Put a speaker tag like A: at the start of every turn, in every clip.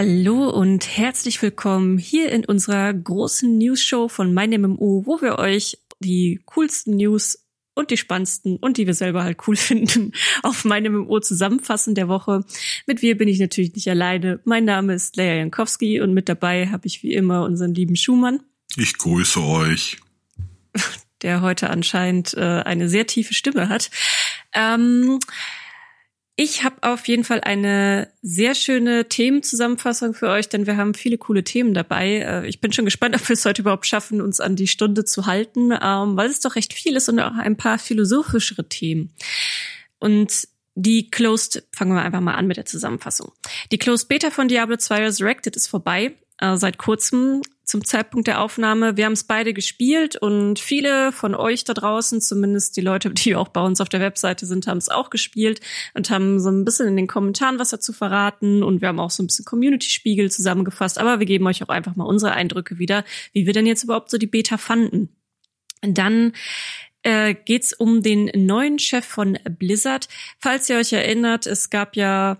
A: Hallo und herzlich willkommen hier in unserer großen News-Show von Mein MMO, wo wir euch die coolsten News und die spannendsten und die wir selber halt cool finden auf meinem MMO zusammenfassen der Woche. Mit wir bin ich natürlich nicht alleine. Mein Name ist Leia Jankowski und mit dabei habe ich wie immer unseren lieben Schumann.
B: Ich grüße euch.
A: Der heute anscheinend äh, eine sehr tiefe Stimme hat. Ähm, ich habe auf jeden Fall eine sehr schöne Themenzusammenfassung für euch, denn wir haben viele coole Themen dabei. Äh, ich bin schon gespannt, ob wir es heute überhaupt schaffen, uns an die Stunde zu halten, ähm, weil es doch recht viel ist und auch ein paar philosophischere Themen. Und die Closed, fangen wir einfach mal an mit der Zusammenfassung. Die Closed Beta von Diablo 2 Resurrected ist vorbei. Äh, seit kurzem zum Zeitpunkt der Aufnahme. Wir haben es beide gespielt und viele von euch da draußen, zumindest die Leute, die auch bei uns auf der Webseite sind, haben es auch gespielt und haben so ein bisschen in den Kommentaren was dazu verraten und wir haben auch so ein bisschen Community-Spiegel zusammengefasst. Aber wir geben euch auch einfach mal unsere Eindrücke wieder, wie wir denn jetzt überhaupt so die Beta fanden. dann äh, geht's um den neuen Chef von Blizzard. Falls ihr euch erinnert, es gab ja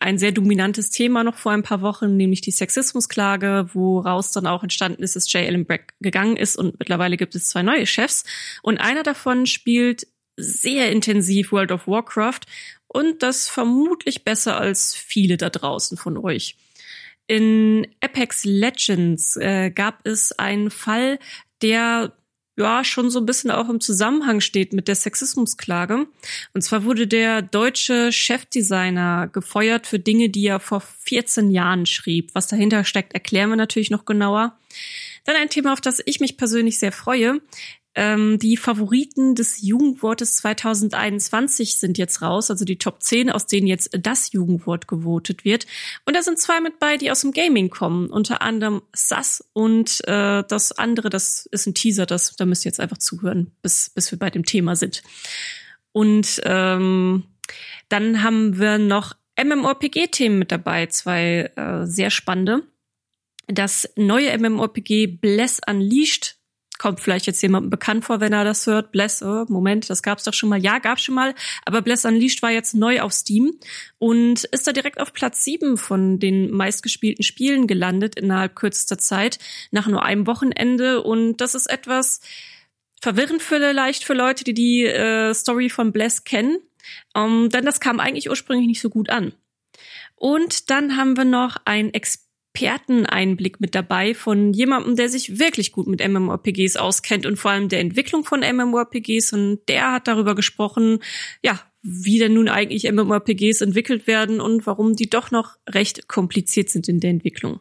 A: ein sehr dominantes Thema noch vor ein paar Wochen, nämlich die Sexismusklage, woraus dann auch entstanden ist, dass Jay Allen Brack gegangen ist und mittlerweile gibt es zwei neue Chefs und einer davon spielt sehr intensiv World of Warcraft und das vermutlich besser als viele da draußen von euch. In Apex Legends äh, gab es einen Fall, der ja schon so ein bisschen auch im Zusammenhang steht mit der Sexismusklage. Und zwar wurde der deutsche Chefdesigner gefeuert für Dinge, die er vor 14 Jahren schrieb. Was dahinter steckt, erklären wir natürlich noch genauer. Dann ein Thema, auf das ich mich persönlich sehr freue ähm, die Favoriten des Jugendwortes 2021 sind jetzt raus, also die Top 10, aus denen jetzt das Jugendwort gewotet wird. Und da sind zwei mit bei, die aus dem Gaming kommen, unter anderem SAS und äh, das andere, das ist ein Teaser, das, da müsst ihr jetzt einfach zuhören, bis, bis wir bei dem Thema sind. Und ähm, dann haben wir noch MMORPG-Themen mit dabei, zwei äh, sehr spannende. Das neue MMORPG Bless Unleashed kommt vielleicht jetzt jemandem bekannt vor, wenn er das hört. Bless, oh, Moment, das gab's doch schon mal. Ja, gab's schon mal, aber Bless Unleashed war jetzt neu auf Steam und ist da direkt auf Platz sieben von den meistgespielten Spielen gelandet innerhalb kürzester Zeit, nach nur einem Wochenende. Und das ist etwas verwirrend vielleicht für Leute, die die äh, Story von Bless kennen, um, denn das kam eigentlich ursprünglich nicht so gut an. Und dann haben wir noch ein Experiment Experteneinblick mit dabei von jemandem, der sich wirklich gut mit MMORPGs auskennt und vor allem der Entwicklung von MMORPGs. Und der hat darüber gesprochen, ja, wie denn nun eigentlich MMORPGs entwickelt werden und warum die doch noch recht kompliziert sind in der Entwicklung.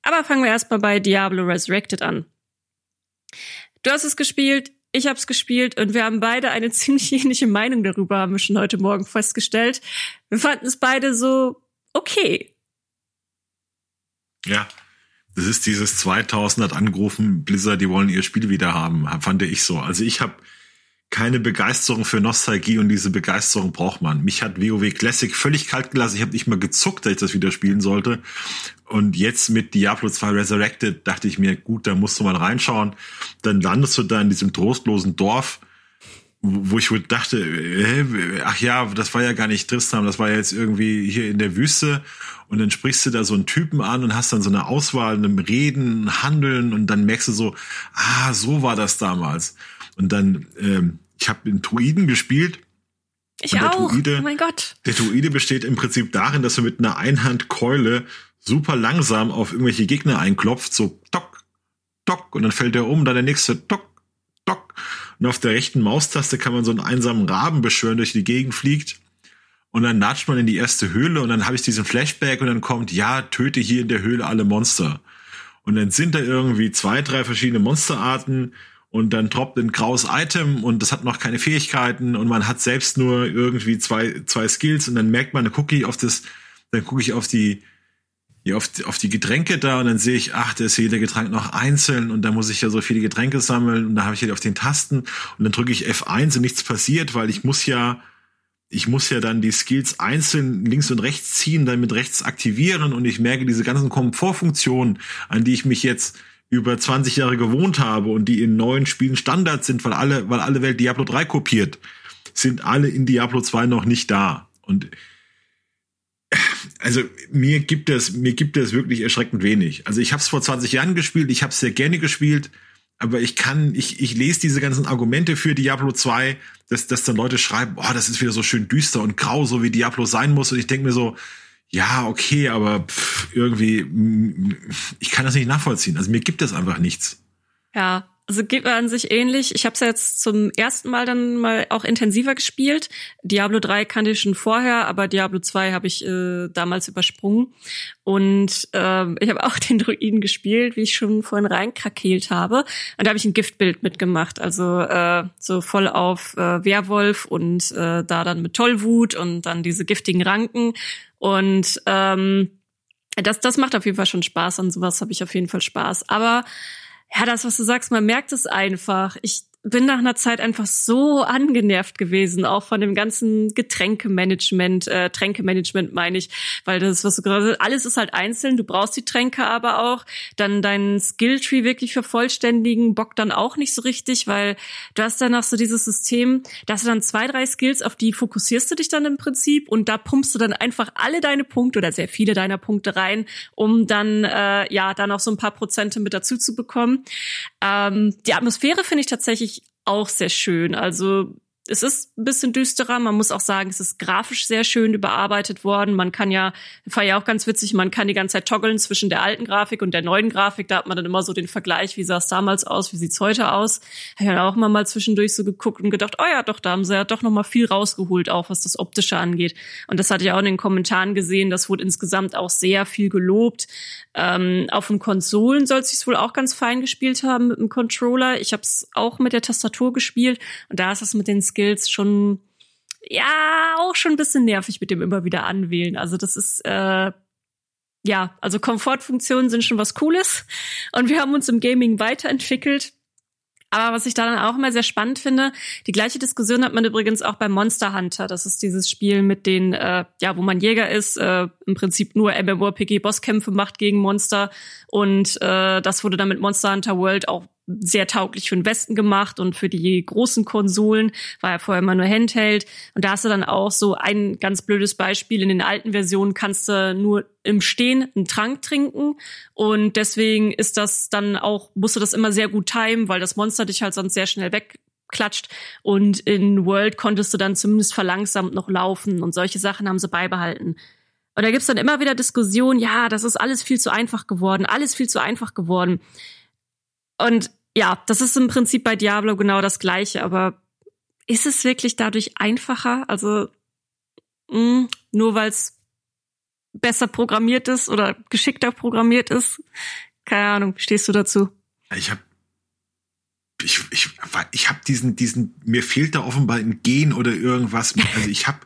A: Aber fangen wir erstmal bei Diablo Resurrected an. Du hast es gespielt, ich habe es gespielt und wir haben beide eine ziemlich ähnliche Meinung darüber, haben wir schon heute Morgen festgestellt. Wir fanden es beide so okay.
B: Ja, das ist dieses 2000 hat angerufen, Blizzard, die wollen ihr Spiel wieder haben, fand ich so. Also ich habe keine Begeisterung für Nostalgie und diese Begeisterung braucht man. Mich hat WoW Classic völlig kalt gelassen. Ich habe nicht mal gezuckt, dass ich das wieder spielen sollte. Und jetzt mit Diablo 2 Resurrected dachte ich mir, gut, da musst du mal reinschauen. Dann landest du da in diesem trostlosen Dorf, wo ich wohl dachte, äh, ach ja, das war ja gar nicht Tristan, das war ja jetzt irgendwie hier in der Wüste und dann sprichst du da so einen Typen an und hast dann so eine Auswahl, einem Reden, Handeln und dann merkst du so, ah, so war das damals. Und dann, ähm, ich habe in Druiden gespielt.
A: Ich auch. Druide, oh mein Gott.
B: Der Druide besteht im Prinzip darin, dass du mit einer Einhandkeule super langsam auf irgendwelche Gegner einklopft, so tock, tock, und dann fällt er um, dann der nächste tock, tock. Und auf der rechten Maustaste kann man so einen einsamen Raben beschwören, durch die Gegend fliegt. Und dann natscht man in die erste Höhle und dann habe ich diesen Flashback und dann kommt, ja, töte hier in der Höhle alle Monster. Und dann sind da irgendwie zwei, drei verschiedene Monsterarten und dann droppt ein graues Item und das hat noch keine Fähigkeiten und man hat selbst nur irgendwie zwei, zwei Skills und dann merkt man, dann gucke ich auf das, dann gucke ich auf die, ja, auf, auf die Getränke da und dann sehe ich, ach, da ist jeder Getränk noch einzeln und da muss ich ja so viele Getränke sammeln und da habe ich halt auf den Tasten und dann drücke ich F1 und nichts passiert, weil ich muss ja ich muss ja dann die Skills einzeln links und rechts ziehen, dann mit rechts aktivieren und ich merke diese ganzen Komfortfunktionen, an die ich mich jetzt über 20 Jahre gewohnt habe und die in neuen Spielen Standard sind, weil alle, weil alle Welt Diablo 3 kopiert, sind alle in Diablo 2 noch nicht da. Und also mir gibt es, mir gibt es wirklich erschreckend wenig. Also ich habe es vor 20 Jahren gespielt, ich habe es sehr gerne gespielt, aber ich kann, ich, ich lese diese ganzen Argumente für Diablo 2, dass, dass dann Leute schreiben, oh, das ist wieder so schön düster und grau, so wie Diablo sein muss. Und ich denke mir so, ja, okay, aber pff, irgendwie, ich kann das nicht nachvollziehen. Also mir gibt es einfach nichts.
A: Ja, also geht mir an sich ähnlich. Ich habe es ja jetzt zum ersten Mal dann mal auch intensiver gespielt. Diablo 3 kannte ich schon vorher, aber Diablo 2 habe ich äh, damals übersprungen. Und äh, ich habe auch den Druiden gespielt, wie ich schon vorhin reinkrakeelt habe. Und da habe ich ein Giftbild mitgemacht. Also äh, so voll auf äh, Werwolf und äh, da dann mit Tollwut und dann diese giftigen Ranken. Und ähm, das, das macht auf jeden Fall schon Spaß. An sowas habe ich auf jeden Fall Spaß. Aber ja, das, was du sagst, man merkt es einfach. Ich bin nach einer Zeit einfach so angenervt gewesen, auch von dem ganzen Getränkemanagement, äh, Tränkemanagement meine ich, weil das, was du gerade alles ist halt einzeln, du brauchst die Tränke aber auch, dann deinen Skilltree wirklich vervollständigen, bockt dann auch nicht so richtig, weil du hast danach so dieses System, dass du dann zwei, drei Skills, auf die fokussierst du dich dann im Prinzip und da pumpst du dann einfach alle deine Punkte oder sehr viele deiner Punkte rein, um dann, äh, ja, dann auch so ein paar Prozente mit dazu zu bekommen. Ähm, die Atmosphäre finde ich tatsächlich auch sehr schön. Also es ist ein bisschen düsterer. Man muss auch sagen, es ist grafisch sehr schön überarbeitet worden. Man kann ja, war ja auch ganz witzig, man kann die ganze Zeit toggeln zwischen der alten Grafik und der neuen Grafik. Da hat man dann immer so den Vergleich, wie sah es damals aus, wie sieht's heute aus. Habe ja auch immer mal zwischendurch so geguckt und gedacht, oh ja, doch, da haben sie ja doch noch mal viel rausgeholt, auch was das Optische angeht. Und das hatte ich auch in den Kommentaren gesehen. Das wurde insgesamt auch sehr viel gelobt. Ähm, auf den Konsolen soll es sich wohl auch ganz fein gespielt haben mit dem Controller. Ich habe es auch mit der Tastatur gespielt und da ist es mit den Skills schon ja auch schon ein bisschen nervig mit dem immer wieder anwählen. Also das ist äh, ja, also Komfortfunktionen sind schon was Cooles und wir haben uns im Gaming weiterentwickelt. Aber was ich da dann auch immer sehr spannend finde, die gleiche Diskussion hat man übrigens auch bei Monster Hunter. Das ist dieses Spiel mit den, äh, ja, wo man Jäger ist, äh, im Prinzip nur MMORPG-Bosskämpfe macht gegen Monster. Und äh, das wurde dann mit Monster Hunter World auch sehr tauglich für den Westen gemacht und für die großen Konsolen war ja vorher immer nur Handheld. Und da hast du dann auch so ein ganz blödes Beispiel. In den alten Versionen kannst du nur im Stehen einen Trank trinken und deswegen ist das dann auch, musst du das immer sehr gut timen, weil das Monster dich halt sonst sehr schnell wegklatscht. Und in World konntest du dann zumindest verlangsamt noch laufen und solche Sachen haben sie beibehalten. Und da gibt's dann immer wieder Diskussionen, ja, das ist alles viel zu einfach geworden, alles viel zu einfach geworden. Und ja, das ist im Prinzip bei Diablo genau das Gleiche, aber ist es wirklich dadurch einfacher? Also mh, hm, nur weil es besser programmiert ist oder geschickter programmiert ist? Keine Ahnung, stehst du dazu?
B: Ich habe ich, ich, ich habe diesen, diesen, mir fehlt da offenbar ein Gen oder irgendwas. Also ich habe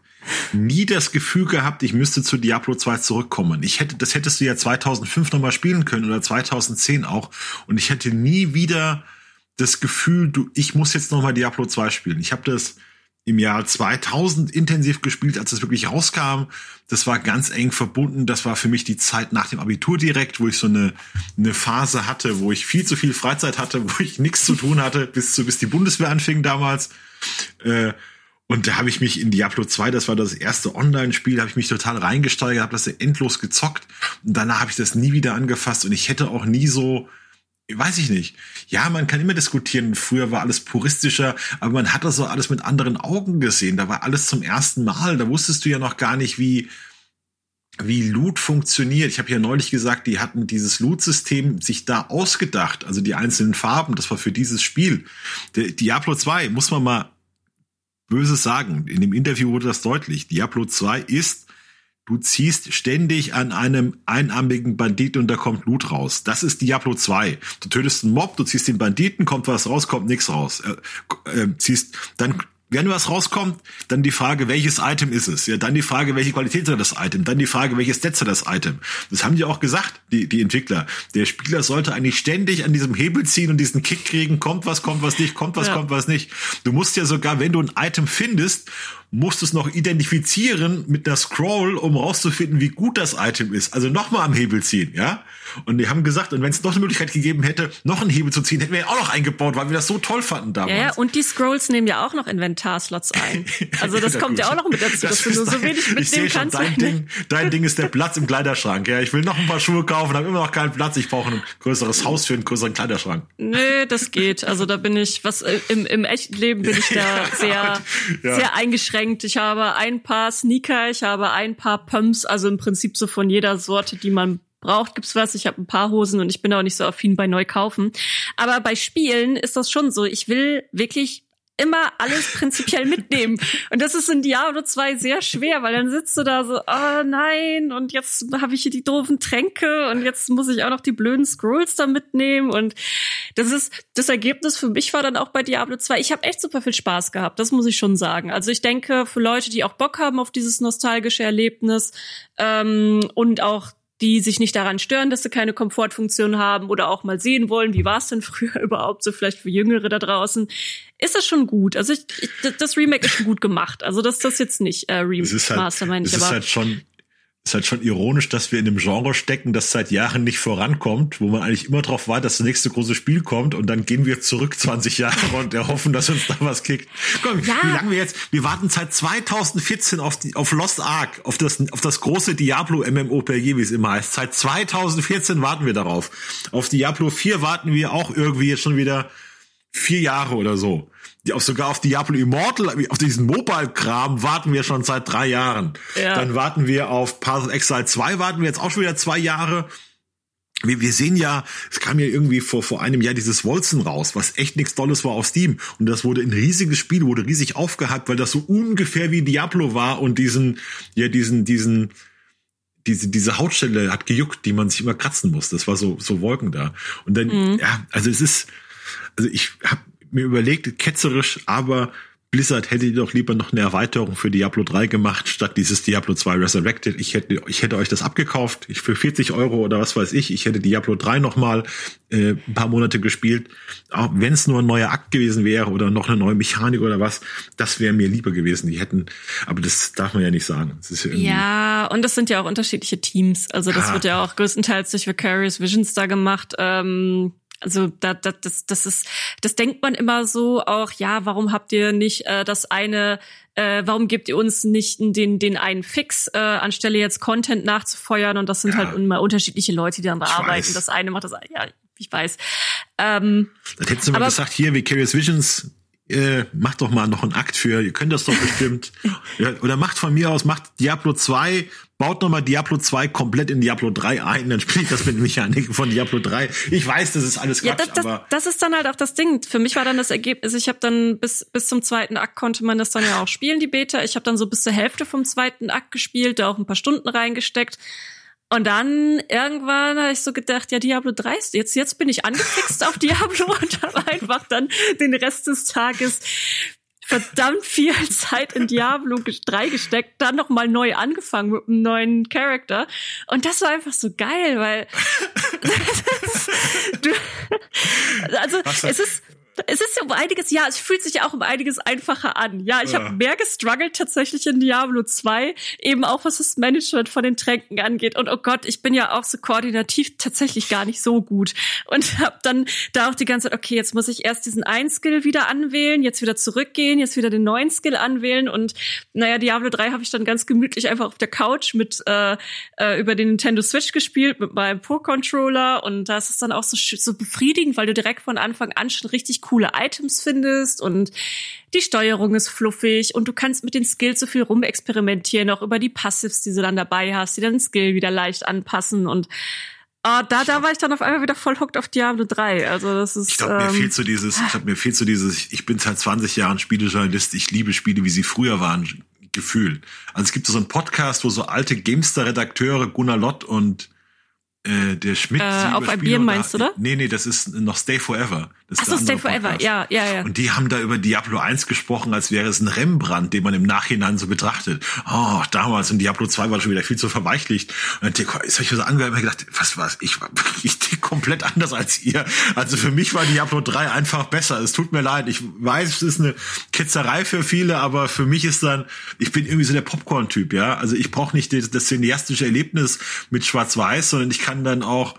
B: nie das Gefühl gehabt, ich müsste zu Diablo 2 zurückkommen. Ich hätte, das hättest du ja 2005 nochmal spielen können oder 2010 auch. Und ich hätte nie wieder das Gefühl, du, ich muss jetzt nochmal Diablo 2 spielen. Ich habe das im Jahr 2000 intensiv gespielt, als es wirklich rauskam. Das war ganz eng verbunden. Das war für mich die Zeit nach dem Abitur direkt, wo ich so eine, eine Phase hatte, wo ich viel zu viel Freizeit hatte, wo ich nichts zu tun hatte, bis, zu, bis die Bundeswehr anfing damals. Äh, und da habe ich mich in Diablo 2, das war das erste Online-Spiel, habe ich mich total reingesteigert, habe das endlos gezockt. Und danach habe ich das nie wieder angefasst. Und ich hätte auch nie so, weiß ich nicht. Ja, man kann immer diskutieren. Früher war alles puristischer, aber man hat das so alles mit anderen Augen gesehen. Da war alles zum ersten Mal. Da wusstest du ja noch gar nicht, wie, wie Loot funktioniert. Ich habe ja neulich gesagt, die hatten dieses Loot-System sich da ausgedacht, also die einzelnen Farben, das war für dieses Spiel. Der Diablo 2, muss man mal Böses sagen. In dem Interview wurde das deutlich. Diablo 2 ist, du ziehst ständig an einem einarmigen Bandit und da kommt Loot raus. Das ist Diablo 2. Du tötest einen Mob, du ziehst den Banditen, kommt was raus, kommt nichts raus. Äh, äh, ziehst, dann wenn was rauskommt, dann die Frage, welches Item ist es? Ja, dann die Frage, welche Qualität hat das Item? Dann die Frage, welches Stats hat das Item? Das haben die auch gesagt, die, die Entwickler. Der Spieler sollte eigentlich ständig an diesem Hebel ziehen und diesen Kick kriegen, kommt was, kommt was nicht, kommt was, ja. kommt was nicht. Du musst ja sogar, wenn du ein Item findest, musst es noch identifizieren mit der Scroll, um rauszufinden, wie gut das Item ist. Also nochmal am Hebel ziehen, ja? Und die haben gesagt, und wenn es noch eine Möglichkeit gegeben hätte, noch einen Hebel zu ziehen, hätten wir ihn auch noch eingebaut, weil wir das so toll fanden damals.
A: Ja, ja und die Scrolls nehmen ja auch noch Inventarslots ein. Also das kommt ja auch noch mit dazu, das dass du nur so wenig mitnehmen kannst.
B: Dein Ding, dein Ding ist der Platz im Kleiderschrank. Ja, ich will noch ein paar Schuhe kaufen, habe immer noch keinen Platz. Ich brauche ein größeres Haus für einen größeren Kleiderschrank.
A: Nee, das geht. Also da bin ich, was äh, im, im echten Leben bin ich da sehr, ja. sehr eingeschränkt. Ich habe ein paar Sneaker, ich habe ein paar Pumps, also im Prinzip so von jeder Sorte, die man braucht, gibt's was. Ich habe ein paar Hosen und ich bin auch nicht so affin bei Neukaufen. Aber bei Spielen ist das schon so. Ich will wirklich immer alles prinzipiell mitnehmen. Und das ist in Diablo 2 sehr schwer, weil dann sitzt du da so, oh nein, und jetzt habe ich hier die doofen Tränke und jetzt muss ich auch noch die blöden Scrolls da mitnehmen. Und das ist, das Ergebnis für mich war dann auch bei Diablo 2. Ich habe echt super viel Spaß gehabt, das muss ich schon sagen. Also ich denke, für Leute, die auch Bock haben auf dieses nostalgische Erlebnis ähm, und auch die sich nicht daran stören, dass sie keine Komfortfunktion haben oder auch mal sehen wollen, wie war es denn früher überhaupt so vielleicht für Jüngere da draußen, ist das schon gut. Also ich, ich, das Remake ist schon gut gemacht. Also das das jetzt nicht äh,
B: Remaster, halt, meine ich. Es ist halt schon ist halt schon ironisch, dass wir in einem Genre stecken, das seit Jahren nicht vorankommt, wo man eigentlich immer darauf wartet, dass das nächste große Spiel kommt und dann gehen wir zurück 20 Jahre und erhoffen, dass uns da was kickt. Komm, ja. wie lange wir jetzt, wir warten seit 2014 auf die, auf Lost Ark, auf das, auf das große Diablo MMORPG, wie es immer heißt. Seit 2014 warten wir darauf. Auf Diablo 4 warten wir auch irgendwie jetzt schon wieder vier Jahre oder so die auch sogar auf Diablo Immortal, auf diesen Mobile-Kram warten wir schon seit drei Jahren. Ja. Dann warten wir auf Path of Exile 2, warten wir jetzt auch schon wieder zwei Jahre. Wir, wir sehen ja, es kam ja irgendwie vor, vor einem Jahr dieses Wolzen raus, was echt nichts Tolles war auf Steam. Und das wurde ein riesiges Spiel, wurde riesig aufgehypt, weil das so ungefähr wie Diablo war und diesen, ja, diesen, diesen, diese, diese Hautstelle hat gejuckt, die man sich immer kratzen muss. Das war so, so Wolken da. Und dann, mhm. ja, also es ist, also ich habe mir überlegt, ketzerisch, aber Blizzard hätte doch lieber noch eine Erweiterung für Diablo 3 gemacht, statt dieses Diablo 2 Resurrected. Ich hätte, ich hätte euch das abgekauft, ich für 40 Euro oder was weiß ich. Ich hätte Diablo 3 noch mal äh, ein paar Monate gespielt. Auch wenn es nur ein neuer Akt gewesen wäre oder noch eine neue Mechanik oder was, das wäre mir lieber gewesen. Die hätten, aber das darf man ja nicht sagen.
A: Ja, ja, und das sind ja auch unterschiedliche Teams. Also das ah. wird ja auch größtenteils durch Vicarious Visions da gemacht. Ähm also da, da, das, das ist, das denkt man immer so auch, ja, warum habt ihr nicht äh, das eine, äh, warum gebt ihr uns nicht den, den einen Fix, äh, anstelle jetzt Content nachzufeuern und das sind ja. halt immer unterschiedliche Leute, die dann da arbeiten. Weiß. Das eine macht das, ja, ich weiß. Ähm,
B: das hättest du mal gesagt, hier, Vicarious Visions, äh, macht doch mal noch einen Akt für, ihr könnt das doch bestimmt. oder macht von mir aus, macht Diablo 2, baut nochmal Diablo 2 komplett in Diablo 3 ein, dann spielt das mit Mechaniken von Diablo 3. Ich weiß, das ist alles Quatsch,
A: ja, das, das, das ist dann halt auch das Ding. Für mich war dann das Ergebnis, ich habe dann bis bis zum zweiten Akt konnte man das dann ja auch spielen, die Beta. Ich habe dann so bis zur Hälfte vom zweiten Akt gespielt, da auch ein paar Stunden reingesteckt. Und dann irgendwann habe ich so gedacht, ja, Diablo 3 ist jetzt, jetzt bin ich angefixt auf Diablo und habe einfach dann den Rest des Tages verdammt viel Zeit in Diablo 3 gesteckt, dann noch mal neu angefangen mit einem neuen Charakter und das war einfach so geil, weil du, also es ist es ist ja um einiges, ja, es fühlt sich ja auch um einiges einfacher an. Ja, ich ja. habe mehr gestruggelt tatsächlich in Diablo 2, eben auch was das Management von den Tränken angeht. Und oh Gott, ich bin ja auch so koordinativ tatsächlich gar nicht so gut. Und habe dann da auch die ganze Zeit, okay, jetzt muss ich erst diesen einen Skill wieder anwählen, jetzt wieder zurückgehen, jetzt wieder den neuen Skill anwählen. Und naja, Diablo 3 habe ich dann ganz gemütlich einfach auf der Couch mit äh, äh, über den Nintendo Switch gespielt, mit meinem Pro-Controller. Und da ist es dann auch so, so befriedigend, weil du direkt von Anfang an schon richtig coole Items findest und die Steuerung ist fluffig und du kannst mit den Skills so viel rumexperimentieren, auch über die Passives, die du dann dabei hast, die dann den Skill wieder leicht anpassen und Ah, da, da war ich dann auf einmal wieder voll hooked auf Diablo 3. Also das ist.
B: Ich glaube, mir ähm, fehlt so dieses, ich glaube, mir fehlt so dieses, ich bin seit 20 Jahren Spielejournalist, ich liebe Spiele, wie sie früher waren, Gefühl. Also es gibt so einen Podcast, wo so alte Gamester-Redakteure, Gunnar Lott und äh, der Schmidt.
A: Äh, auf ein Bier meinst du, oder?
B: Nee, nee, das ist noch Stay Forever. Das
A: Ach so, Stay Forever, Podcast. ja, ja, ja.
B: Und die haben da über Diablo 1 gesprochen, als wäre es ein Rembrandt, den man im Nachhinein so betrachtet. Oh, damals in Diablo 2 war schon wieder viel zu verweichlicht. Und dann ist ich so angehört und gedacht, was war's? Ich war ich komplett anders als ihr. Also für mich war Diablo 3 einfach besser. Es tut mir leid. Ich weiß, es ist eine Ketzerei für viele, aber für mich ist dann, ich bin irgendwie so der Popcorn-Typ, ja. Also ich brauche nicht das, das cineastische Erlebnis mit Schwarz-Weiß, sondern ich kann dann auch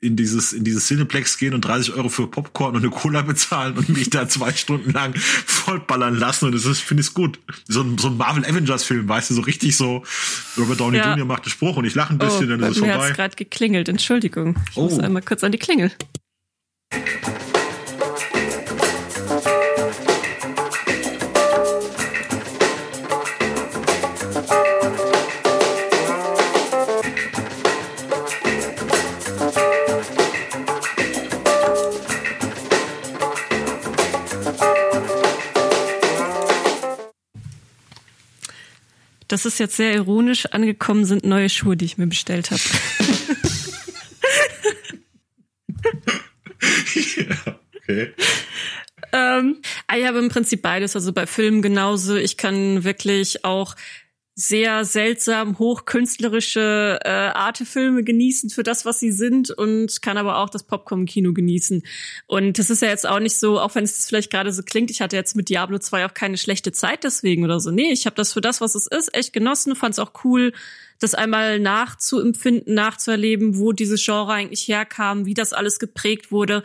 B: in dieses, in dieses Cineplex gehen und 30 Euro für Popcorn und eine Cola bezahlen und mich da zwei Stunden lang vollballern lassen. Und das ist, finde ich gut. So ein, so ein Marvel Avengers Film, weißt du, so richtig so, Robert Downey ja. Jr. macht einen Spruch und ich lache ein bisschen,
A: oh,
B: dann ist es
A: vorbei. Mir hat's gerade geklingelt, Entschuldigung. Ich oh. muss einmal kurz an die Klingel. Das ist jetzt sehr ironisch angekommen, sind neue Schuhe, die ich mir bestellt habe.
B: ja, okay.
A: Ähm, ah, ich habe im Prinzip beides, also bei Filmen genauso. Ich kann wirklich auch sehr seltsam hochkünstlerische äh, Artefilme genießen für das, was sie sind und kann aber auch das Popcorn-Kino genießen. Und das ist ja jetzt auch nicht so, auch wenn es vielleicht gerade so klingt, ich hatte jetzt mit Diablo 2 auch keine schlechte Zeit deswegen oder so. Nee, ich habe das für das, was es ist, echt genossen, fand es auch cool, das einmal nachzuempfinden, nachzuerleben, wo dieses Genre eigentlich herkam, wie das alles geprägt wurde.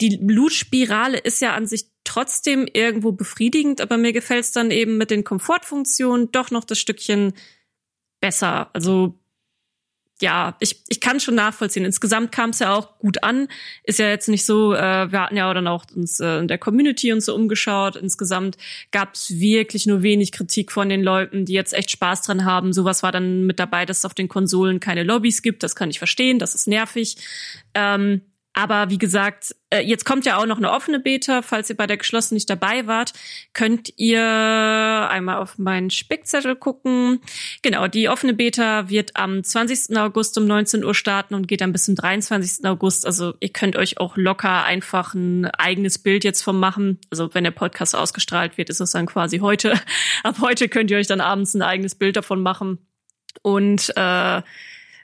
A: Die Blutspirale ist ja an sich trotzdem irgendwo befriedigend, aber mir gefällt es dann eben mit den Komfortfunktionen doch noch das Stückchen besser. Also ja, ich, ich kann schon nachvollziehen. Insgesamt kam es ja auch gut an. Ist ja jetzt nicht so, äh, wir hatten ja auch dann auch uns äh, in der Community uns so umgeschaut. Insgesamt gab es wirklich nur wenig Kritik von den Leuten, die jetzt echt Spaß dran haben. Sowas war dann mit dabei, dass es auf den Konsolen keine Lobbys gibt. Das kann ich verstehen, das ist nervig. Ähm, aber wie gesagt, äh, jetzt kommt ja auch noch eine offene Beta. Falls ihr bei der geschlossenen nicht dabei wart, könnt ihr einmal auf meinen Spickzettel gucken. Genau, die offene Beta wird am 20. August um 19 Uhr starten und geht dann bis zum 23. August. Also ihr könnt euch auch locker einfach ein eigenes Bild jetzt vom machen. Also wenn der Podcast ausgestrahlt wird, ist es dann quasi heute. Ab heute könnt ihr euch dann abends ein eigenes Bild davon machen. Und äh,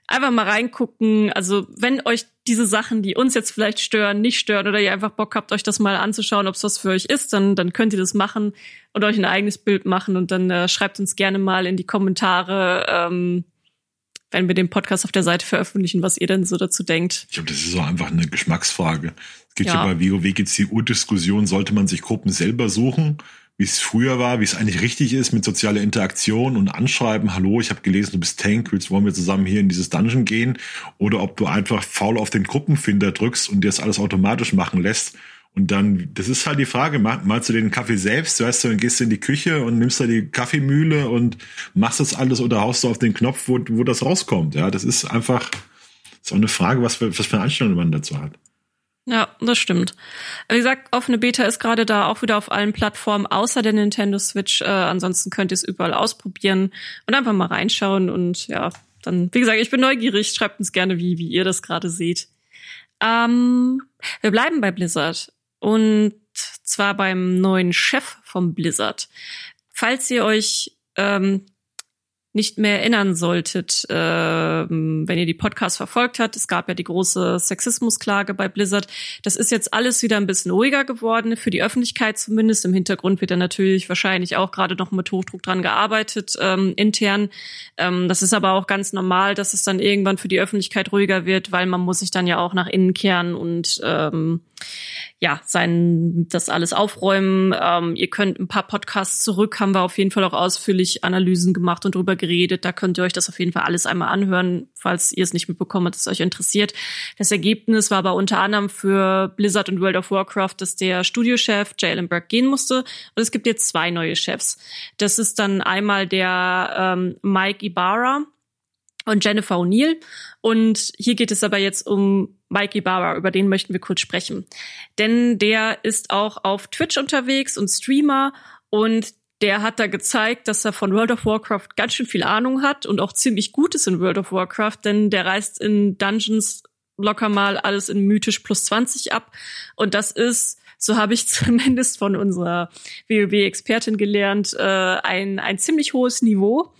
A: einfach mal reingucken. Also wenn euch diese Sachen, die uns jetzt vielleicht stören, nicht stören oder ihr einfach Bock habt, euch das mal anzuschauen, ob es was für euch ist, dann, dann könnt ihr das machen und euch ein eigenes Bild machen und dann äh, schreibt uns gerne mal in die Kommentare, ähm, wenn wir den Podcast auf der Seite veröffentlichen, was ihr denn so dazu denkt.
B: Ich glaube, das ist so einfach eine Geschmacksfrage. Es gibt ja, ja bei WoW gibt's die Urdiskussion, sollte man sich Gruppen selber suchen wie es früher war, wie es eigentlich richtig ist mit sozialer Interaktion und Anschreiben, hallo, ich habe gelesen, du bist Tank, willst wollen wir zusammen hier in dieses Dungeon gehen? Oder ob du einfach faul auf den Gruppenfinder drückst und dir das alles automatisch machen lässt. Und dann, das ist halt die Frage, malst du den Kaffee selbst, weißt du, dann gehst du in die Küche und nimmst da die Kaffeemühle und machst das alles oder haust du auf den Knopf, wo, wo das rauskommt. Ja, das ist einfach, das ist auch eine Frage, was für, was für eine Einstellung man dazu hat.
A: Ja, das stimmt. Wie gesagt, offene Beta ist gerade da auch wieder auf allen Plattformen außer der Nintendo Switch. Äh, ansonsten könnt ihr es überall ausprobieren und einfach mal reinschauen. Und ja, dann, wie gesagt, ich bin neugierig. Schreibt uns gerne, wie, wie ihr das gerade seht. Ähm, wir bleiben bei Blizzard. Und zwar beim neuen Chef vom Blizzard. Falls ihr euch ähm, nicht mehr erinnern solltet, äh, wenn ihr die Podcasts verfolgt habt. Es gab ja die große Sexismusklage bei Blizzard. Das ist jetzt alles wieder ein bisschen ruhiger geworden, für die Öffentlichkeit zumindest. Im Hintergrund wird da natürlich wahrscheinlich auch gerade noch mit Hochdruck dran gearbeitet, ähm, intern. Ähm, das ist aber auch ganz normal, dass es dann irgendwann für die Öffentlichkeit ruhiger wird, weil man muss sich dann ja auch nach innen kehren und ähm, ja, sein, das alles aufräumen. Ähm, ihr könnt ein paar Podcasts zurück, haben wir auf jeden Fall auch ausführlich Analysen gemacht und drüber geredet. Da könnt ihr euch das auf jeden Fall alles einmal anhören, falls ihr es nicht mitbekommen habt, es euch interessiert. Das Ergebnis war aber unter anderem für Blizzard und World of Warcraft, dass der Studiochef Jalen Burke gehen musste. Und es gibt jetzt zwei neue Chefs. Das ist dann einmal der ähm, Mike Ibarra und Jennifer O'Neill. Und hier geht es aber jetzt um Mike Ibarra, über den möchten wir kurz sprechen. Denn der ist auch auf Twitch unterwegs und Streamer und der hat da gezeigt, dass er von World of Warcraft ganz schön viel Ahnung hat und auch ziemlich gut ist in World of Warcraft, denn der reist in Dungeons locker mal alles in mythisch plus 20 ab. Und das ist, so habe ich zumindest von unserer WoW-Expertin gelernt, äh, ein, ein ziemlich hohes Niveau.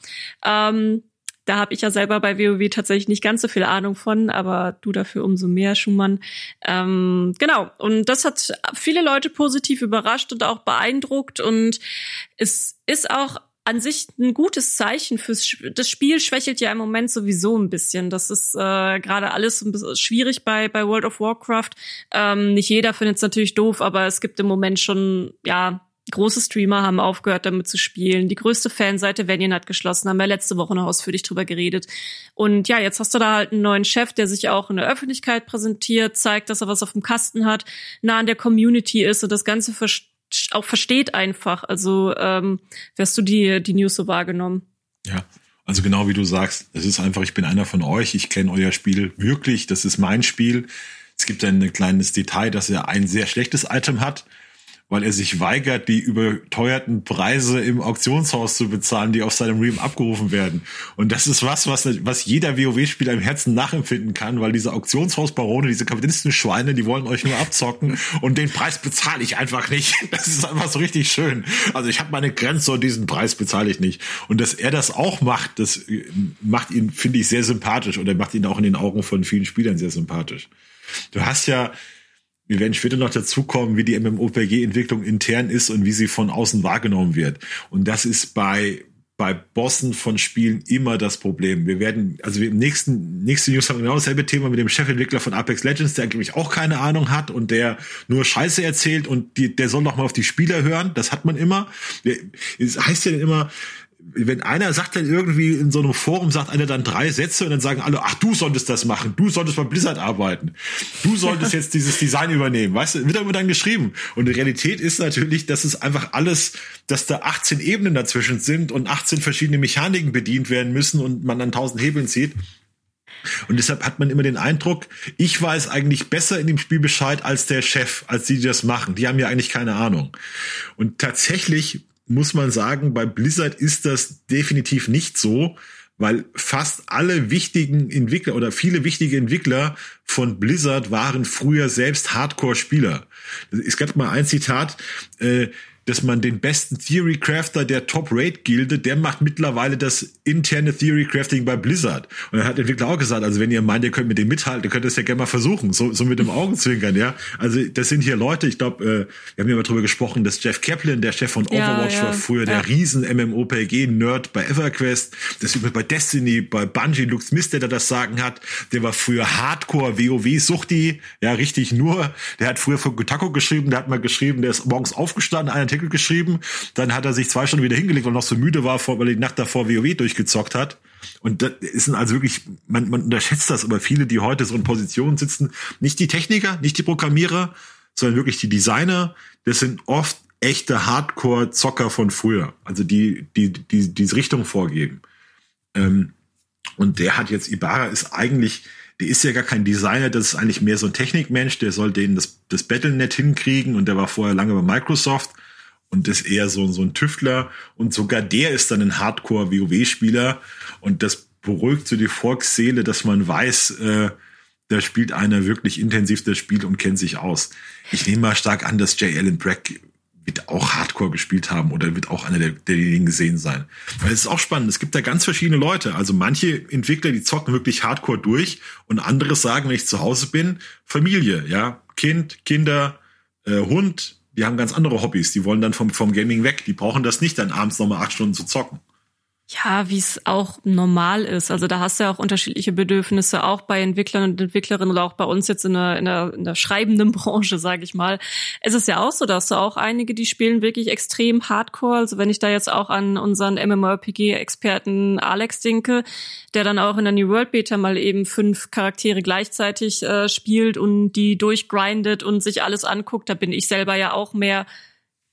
A: Ähm, da habe ich ja selber bei WoW tatsächlich nicht ganz so viel Ahnung von, aber du dafür umso mehr, Schumann. Ähm, genau, und das hat viele Leute positiv überrascht und auch beeindruckt und es ist auch an sich ein gutes Zeichen fürs das Spiel schwächelt ja im Moment sowieso ein bisschen. Das ist äh, gerade alles ein bisschen schwierig bei bei World of Warcraft. Ähm, nicht jeder findet es natürlich doof, aber es gibt im Moment schon ja große Streamer haben aufgehört, damit zu spielen. Die größte Fanseite Vanian hat geschlossen, haben wir letzte Woche noch ausführlich drüber geredet. Und ja, jetzt hast du da halt einen neuen Chef, der sich auch in der Öffentlichkeit präsentiert, zeigt, dass er was auf dem Kasten hat, nah an der Community ist und das Ganze auch versteht einfach. Also ähm, wie hast du die, die News so wahrgenommen?
B: Ja, also genau wie du sagst, es ist einfach, ich bin einer von euch, ich kenne euer Spiel wirklich, das ist mein Spiel. Es gibt ein kleines Detail, dass er ein sehr schlechtes Item hat weil er sich weigert, die überteuerten Preise im Auktionshaus zu bezahlen, die auf seinem Realm abgerufen werden. Und das ist was, was, was jeder WoW-Spieler im Herzen nachempfinden kann, weil diese Auktionshausbarone, diese Kapitalisten-Schweine, die wollen euch nur abzocken und den Preis bezahle ich einfach nicht. Das ist einfach so richtig schön. Also ich habe meine Grenze und diesen Preis bezahle ich nicht. Und dass er das auch macht, das äh, macht ihn, finde ich, sehr sympathisch oder macht ihn auch in den Augen von vielen Spielern sehr sympathisch. Du hast ja wir werden später noch dazu kommen, wie die MMOPG-Entwicklung intern ist und wie sie von außen wahrgenommen wird. Und das ist bei bei Bossen von Spielen immer das Problem. Wir werden, also wir im nächsten, nächste News haben genau dasselbe Thema mit dem Chefentwickler von Apex Legends, der eigentlich auch keine Ahnung hat und der nur Scheiße erzählt und die, der soll noch mal auf die Spieler hören. Das hat man immer. Es heißt ja immer, wenn einer sagt dann irgendwie in so einem Forum, sagt einer dann drei Sätze und dann sagen alle, ach, du solltest das machen, du solltest bei Blizzard arbeiten, du solltest jetzt dieses Design übernehmen, weißt du, wird aber dann geschrieben. Und die Realität ist natürlich, dass es einfach alles, dass da 18 Ebenen dazwischen sind und 18 verschiedene Mechaniken bedient werden müssen und man dann 1000 Hebeln zieht. Und deshalb hat man immer den Eindruck, ich weiß eigentlich besser in dem Spiel Bescheid als der Chef, als die, die das machen. Die haben ja eigentlich keine Ahnung. Und tatsächlich muss man sagen, bei Blizzard ist das definitiv nicht so, weil fast alle wichtigen Entwickler oder viele wichtige Entwickler von Blizzard waren früher selbst Hardcore-Spieler. Es gab mal ein Zitat, äh, dass man den besten Theory Crafter der Top Rate Gilde, der macht mittlerweile das interne Theory Crafting bei Blizzard. Und dann hat der Entwickler auch gesagt, also wenn ihr meint, ihr könnt mit dem mithalten, ihr könnt das ja gerne mal versuchen, so, so mit dem Augenzwinkern, ja. Also das sind hier Leute, ich glaube, äh, wir haben ja mal drüber gesprochen, dass Jeff Kaplan, der Chef von Overwatch, ja, ja, war früher ja. der riesen MMOPG-Nerd bei EverQuest, das ist bei Destiny, bei Bungie, Lux Smith, der da das Sagen hat, der war früher Hardcore WoW-Suchti, ja, richtig nur, der hat früher für Gutaco geschrieben, der hat mal geschrieben, der ist morgens aufgestanden, einen Artikel geschrieben, dann hat er sich zwei Stunden wieder hingelegt, weil er noch so müde war, weil er die Nacht davor WoW durchgezockt hat. Und das ist also wirklich, man, man unterschätzt das, aber viele, die heute so in Positionen sitzen, nicht die Techniker, nicht die Programmierer, sondern wirklich die Designer, das sind oft echte Hardcore-Zocker von früher, also die, die, die diese Richtung vorgeben. Ähm, und der hat jetzt, Ibarra ist eigentlich, der ist ja gar kein Designer, das ist eigentlich mehr so ein Technikmensch, der soll denen das, das Battlenet hinkriegen und der war vorher lange bei Microsoft und ist eher so, so ein Tüftler und sogar der ist dann ein Hardcore-WoW-Spieler und das beruhigt so die Volksseele, dass man weiß, äh, da spielt einer wirklich intensiv das Spiel und kennt sich aus. Ich nehme mal stark an, dass J. Allen Brack wird auch Hardcore gespielt haben oder wird auch einer der, derjenigen gesehen sein. Weil es ist auch spannend. Es gibt da ganz verschiedene Leute. Also manche Entwickler, die zocken wirklich Hardcore durch und andere sagen, wenn ich zu Hause bin, Familie, ja, Kind, Kinder, äh, Hund, die haben ganz andere Hobbys. Die wollen dann vom, vom Gaming weg. Die brauchen das nicht, dann abends nochmal acht Stunden zu zocken.
A: Ja, wie es auch normal ist. Also da hast du ja auch unterschiedliche Bedürfnisse, auch bei Entwicklern und Entwicklerinnen oder auch bei uns jetzt in der, in der, in der schreibenden Branche, sage ich mal. Es ist ja auch so, dass du auch einige, die spielen wirklich extrem hardcore. Also wenn ich da jetzt auch an unseren MMORPG-Experten Alex denke, der dann auch in der New World Beta mal eben fünf Charaktere gleichzeitig äh, spielt und die durchgrindet und sich alles anguckt, da bin ich selber ja auch mehr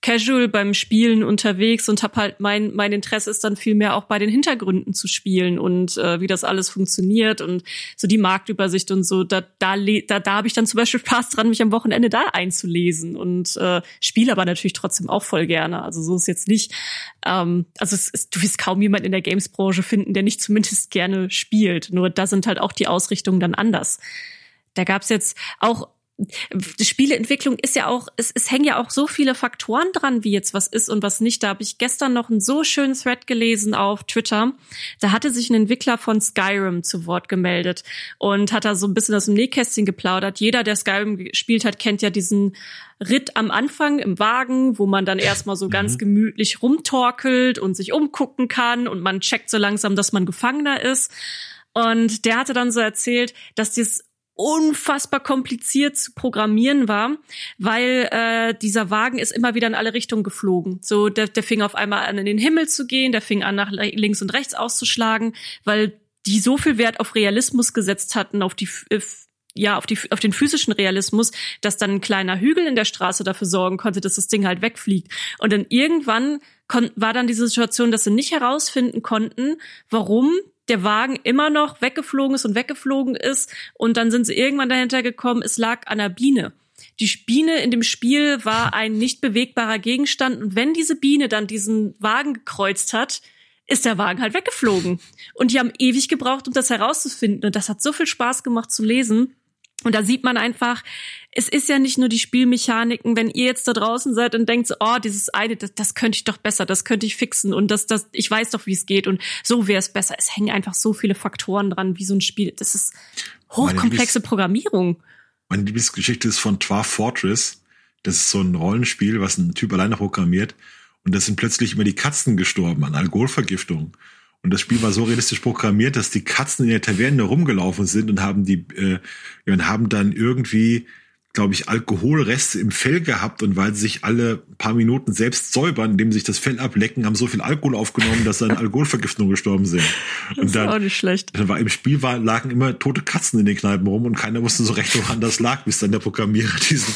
A: casual beim Spielen unterwegs und habe halt mein mein Interesse ist dann viel mehr auch bei den Hintergründen zu spielen und äh, wie das alles funktioniert und so die Marktübersicht und so. Da da da, da habe ich dann zum Beispiel Spaß dran mich am Wochenende da einzulesen und äh, spiele aber natürlich trotzdem auch voll gerne. Also so ist jetzt nicht ähm, also es, es, du wirst kaum jemand in der Games-Branche finden der nicht zumindest gerne spielt. Nur da sind halt auch die Ausrichtungen dann anders. Da gab's jetzt auch Spieleentwicklung ist ja auch, es, es hängen ja auch so viele Faktoren dran, wie jetzt was ist und was nicht. Da habe ich gestern noch einen so schönen Thread gelesen auf Twitter. Da hatte sich ein Entwickler von Skyrim zu Wort gemeldet und hat da so ein bisschen aus dem Nähkästchen geplaudert. Jeder, der Skyrim gespielt hat, kennt ja diesen Ritt am Anfang im Wagen, wo man dann erstmal so ganz mhm. gemütlich rumtorkelt und sich umgucken kann und man checkt so langsam, dass man Gefangener ist. Und der hatte dann so erzählt, dass dies unfassbar kompliziert zu programmieren war, weil äh, dieser Wagen ist immer wieder in alle Richtungen geflogen. So, der, der fing auf einmal an, in den Himmel zu gehen, der fing an, nach links und rechts auszuschlagen, weil die so viel Wert auf Realismus gesetzt hatten, auf die äh, ja, auf, die, auf den physischen Realismus, dass dann ein kleiner Hügel in der Straße dafür sorgen konnte, dass das Ding halt wegfliegt. Und dann irgendwann war dann diese Situation, dass sie nicht herausfinden konnten, warum der Wagen immer noch weggeflogen ist und weggeflogen ist. Und dann sind sie irgendwann dahinter gekommen, es lag an der Biene. Die Biene in dem Spiel war ein nicht bewegbarer Gegenstand. Und wenn diese Biene dann diesen Wagen gekreuzt hat, ist der Wagen halt weggeflogen. Und die haben ewig gebraucht, um das herauszufinden. Und das hat so viel Spaß gemacht zu lesen. Und da sieht man einfach, es ist ja nicht nur die Spielmechaniken, wenn ihr jetzt da draußen seid und denkt, oh, dieses eine, das, das könnte ich doch besser, das könnte ich fixen und das, das, ich weiß doch, wie es geht und so wäre es besser. Es hängen einfach so viele Faktoren dran, wie so ein Spiel. Das ist hochkomplexe Programmierung.
B: Meine Lieblingsgeschichte ist von Dwarf Fortress. Das ist so ein Rollenspiel, was ein Typ alleine programmiert. Und da sind plötzlich immer die Katzen gestorben an Alkoholvergiftung. Und das Spiel war so realistisch programmiert, dass die Katzen in der Taverne rumgelaufen sind und haben die äh, und haben dann irgendwie glaube ich, Alkoholreste im Fell gehabt und weil sie sich alle paar Minuten selbst säubern, indem sie sich das Fell ablecken, haben so viel Alkohol aufgenommen, dass sie an Alkoholvergiftung gestorben sind.
A: Das und dann, ist auch nicht schlecht.
B: Dann war im Spiel war, lagen immer tote Katzen in den Kneipen rum und keiner wusste so recht, woran das lag, bis dann der Programmierer diesen,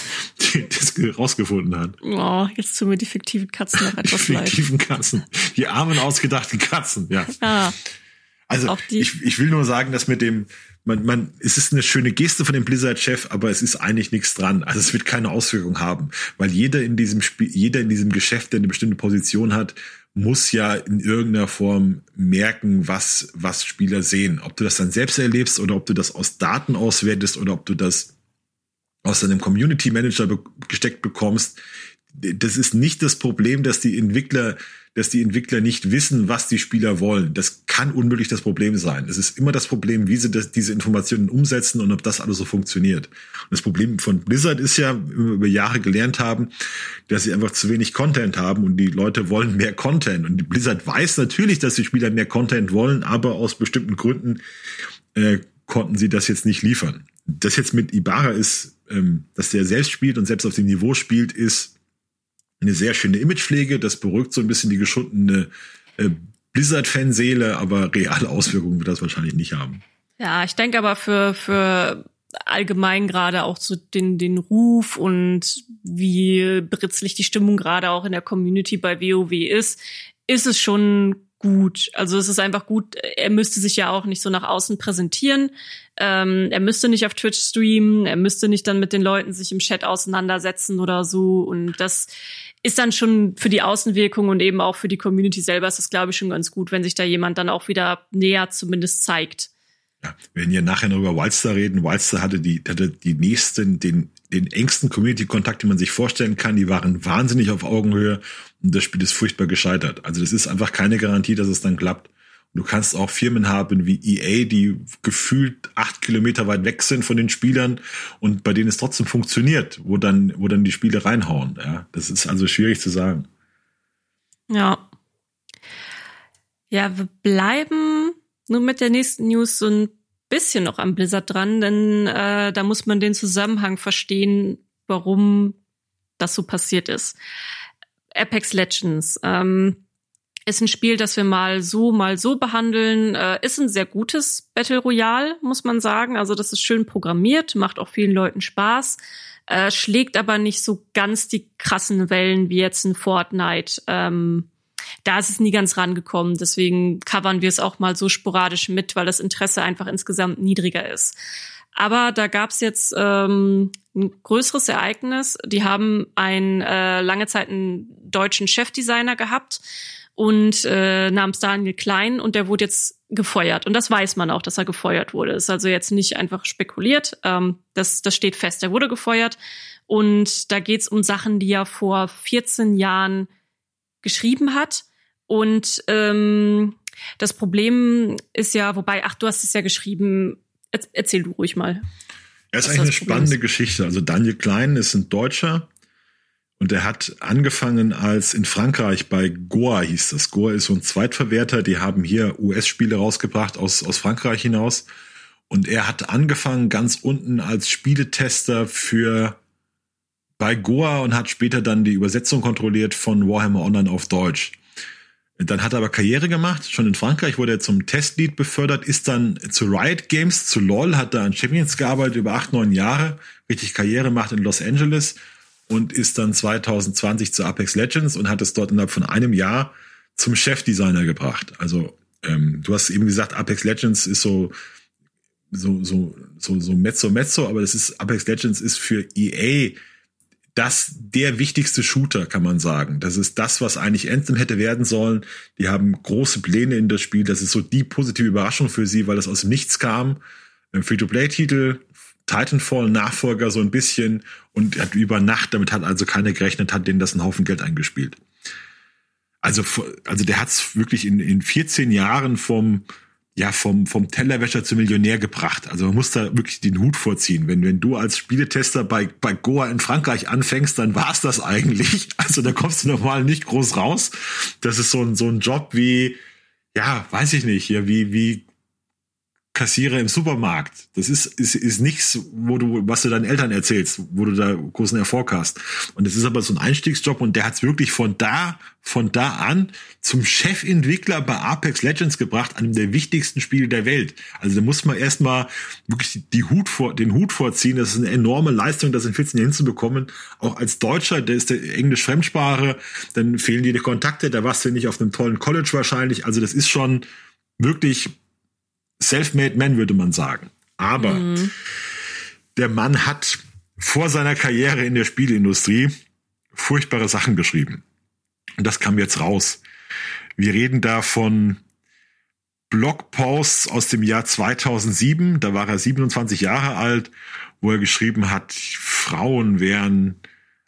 B: das rausgefunden hat.
A: Oh, jetzt tun mir die fiktiven Katzen noch etwas
B: Die fiktiven leid. Katzen. Die armen, ausgedachten Katzen, ja.
A: Ah.
B: Also, ich, ich will nur sagen, dass mit dem, man, man, es ist eine schöne Geste von dem Blizzard-Chef, aber es ist eigentlich nichts dran. Also es wird keine Auswirkung haben, weil jeder in diesem Spiel, jeder in diesem Geschäft, der eine bestimmte Position hat, muss ja in irgendeiner Form merken, was, was Spieler sehen. Ob du das dann selbst erlebst oder ob du das aus Daten auswertest oder ob du das aus deinem Community Manager be gesteckt bekommst. Das ist nicht das Problem, dass die Entwickler dass die Entwickler nicht wissen, was die Spieler wollen. Das kann unmöglich das Problem sein. Es ist immer das Problem, wie sie das, diese Informationen umsetzen und ob das alles so funktioniert. Und das Problem von Blizzard ist ja, über Jahre gelernt haben, dass sie einfach zu wenig Content haben und die Leute wollen mehr Content. Und Blizzard weiß natürlich, dass die Spieler mehr Content wollen, aber aus bestimmten Gründen äh, konnten sie das jetzt nicht liefern. Das jetzt mit Ibarra ist, ähm, dass der selbst spielt und selbst auf dem Niveau spielt, ist eine sehr schöne Imagepflege. Das beruhigt so ein bisschen die geschundene äh, Blizzard-Fanseele, aber reale Auswirkungen wird das wahrscheinlich nicht haben.
A: Ja, ich denke aber für, für allgemein gerade auch so den, den Ruf und wie britzlig die Stimmung gerade auch in der Community bei WoW ist, ist es schon gut. Also es ist einfach gut, er müsste sich ja auch nicht so nach außen präsentieren. Ähm, er müsste nicht auf Twitch streamen, er müsste nicht dann mit den Leuten sich im Chat auseinandersetzen oder so. Und das ist dann schon für die Außenwirkung und eben auch für die Community selber ist das, glaube ich, schon ganz gut, wenn sich da jemand dann auch wieder näher zumindest zeigt.
B: Ja, wenn wir nachher noch über Wildstar reden, Wildstar hatte die, hatte die nächsten, den, den engsten Community-Kontakt, den man sich vorstellen kann. Die waren wahnsinnig auf Augenhöhe und das Spiel ist furchtbar gescheitert. Also das ist einfach keine Garantie, dass es dann klappt. Du kannst auch Firmen haben wie EA, die gefühlt acht Kilometer weit weg sind von den Spielern und bei denen es trotzdem funktioniert, wo dann, wo dann die Spiele reinhauen. Ja, das ist also schwierig zu sagen.
A: Ja. Ja, wir bleiben nur mit der nächsten News so ein bisschen noch am Blizzard dran, denn äh, da muss man den Zusammenhang verstehen, warum das so passiert ist. Apex Legends. Ähm, ist ein Spiel, das wir mal so, mal so behandeln. Äh, ist ein sehr gutes Battle Royale, muss man sagen. Also das ist schön programmiert, macht auch vielen Leuten Spaß. äh, schlägt aber nicht so ganz die krassen Wellen wie jetzt ein Fortnite. Ähm, da ist es nie ganz rangekommen. Deswegen covern wir es auch mal so sporadisch mit, weil das Interesse einfach insgesamt niedriger ist. Aber da gab's jetzt ähm, ein größeres Ereignis. Die haben ein äh, lange Zeit einen deutschen Chefdesigner gehabt und äh, namens Daniel Klein und der wurde jetzt gefeuert. Und das weiß man auch, dass er gefeuert wurde. Ist also jetzt nicht einfach spekuliert. Ähm, das, das steht fest. Er wurde gefeuert. Und da geht's um Sachen, die er vor 14 Jahren geschrieben hat. Und ähm, das Problem ist ja, wobei, ach, du hast es ja geschrieben, erzähl du ruhig mal.
B: Er ist eigentlich eine spannende ist. Geschichte. Also Daniel Klein ist ein Deutscher und er hat angefangen als in Frankreich bei Goa hieß das. Goa ist so ein Zweitverwerter, die haben hier US-Spiele rausgebracht aus, aus Frankreich hinaus. Und er hat angefangen ganz unten als Spieletester für bei Goa und hat später dann die Übersetzung kontrolliert von Warhammer Online auf Deutsch. Dann hat er aber Karriere gemacht, schon in Frankreich wurde er zum Testlead befördert, ist dann zu Riot Games, zu LOL, hat da an Champions gearbeitet über acht, neun Jahre, richtig Karriere gemacht in Los Angeles und ist dann 2020 zu Apex Legends und hat es dort innerhalb von einem Jahr zum Chefdesigner gebracht. Also ähm, du hast eben gesagt, Apex Legends ist so so so so so mezzo mezzo, aber das ist Apex Legends ist für EA das der wichtigste Shooter, kann man sagen. Das ist das, was eigentlich Anthem hätte werden sollen. Die haben große Pläne in das Spiel. Das ist so die positive Überraschung für sie, weil das aus dem Nichts kam. Free-to-Play-Titel, Titanfall Nachfolger so ein bisschen und hat über Nacht, damit hat also keiner gerechnet, hat denen das einen Haufen Geld eingespielt. Also, also der hat's wirklich in, in 14 Jahren vom, ja vom vom Tellerwäscher zum Millionär gebracht. Also man muss da wirklich den Hut vorziehen. Wenn wenn du als Spieletester bei bei Goa in Frankreich anfängst, dann war's das eigentlich. Also da kommst du normal nicht groß raus. Das ist so ein so ein Job wie ja, weiß ich nicht, ja, wie wie Kassierer im Supermarkt. Das ist, ist, ist nichts, wo du, was du deinen Eltern erzählst, wo du da großen Erfolg hast. Und das ist aber so ein Einstiegsjob und der hat es wirklich von da, von da an zum Chefentwickler bei Apex Legends gebracht, einem der wichtigsten Spiele der Welt. Also da muss man erstmal wirklich die Hut vor, den Hut vorziehen. Das ist eine enorme Leistung, das in 14 Jahren hinzubekommen. Auch als Deutscher, der ist der Englisch Fremdsprache, dann fehlen dir die Kontakte, da warst du nicht auf einem tollen College wahrscheinlich. Also das ist schon wirklich Self-made man, würde man sagen. Aber mhm. der Mann hat vor seiner Karriere in der Spielindustrie furchtbare Sachen geschrieben. Und das kam jetzt raus. Wir reden da von Blogposts aus dem Jahr 2007. Da war er 27 Jahre alt, wo er geschrieben hat, Frauen wären,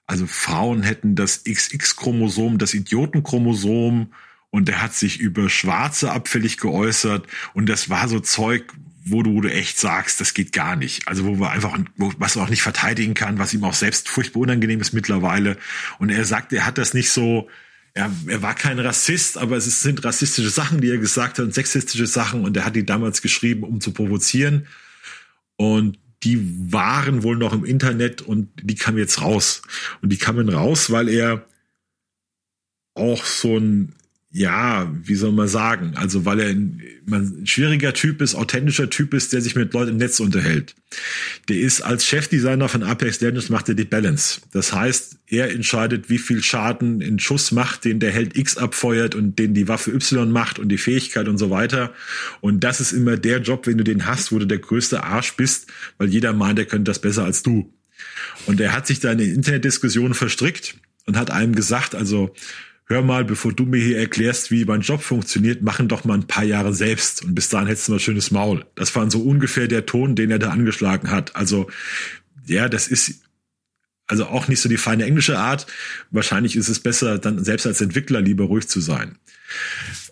B: also Frauen hätten das XX-Chromosom, das Idiotenchromosom und der hat sich über Schwarze abfällig geäußert und das war so Zeug, wo du, wo du echt sagst, das geht gar nicht. Also wo wir einfach, wo, was er auch nicht verteidigen kann, was ihm auch selbst furchtbar unangenehm ist mittlerweile. Und er sagt, er hat das nicht so, er, er war kein Rassist, aber es sind rassistische Sachen, die er gesagt hat und sexistische Sachen und er hat die damals geschrieben, um zu provozieren. Und die waren wohl noch im Internet und die kamen jetzt raus. Und die kamen raus, weil er auch so ein ja, wie soll man sagen, also weil er ein, schwieriger Typ ist, authentischer Typ ist, der sich mit Leuten im Netz unterhält. Der ist als Chefdesigner von Apex Legends macht er die Balance. Das heißt, er entscheidet, wie viel Schaden ein Schuss macht, den der Held X abfeuert und den die Waffe Y macht und die Fähigkeit und so weiter. Und das ist immer der Job, wenn du den hast, wo du der größte Arsch bist, weil jeder meint, er könnte das besser als du. Und er hat sich da in Internetdiskussionen verstrickt und hat einem gesagt, also hör mal, bevor du mir hier erklärst, wie mein Job funktioniert, machen doch mal ein paar Jahre selbst und bis dahin hättest du mal schönes Maul. Das war so ungefähr der Ton, den er da angeschlagen hat. Also, ja, das ist also auch nicht so die feine englische Art. Wahrscheinlich ist es besser, dann selbst als Entwickler lieber ruhig zu sein.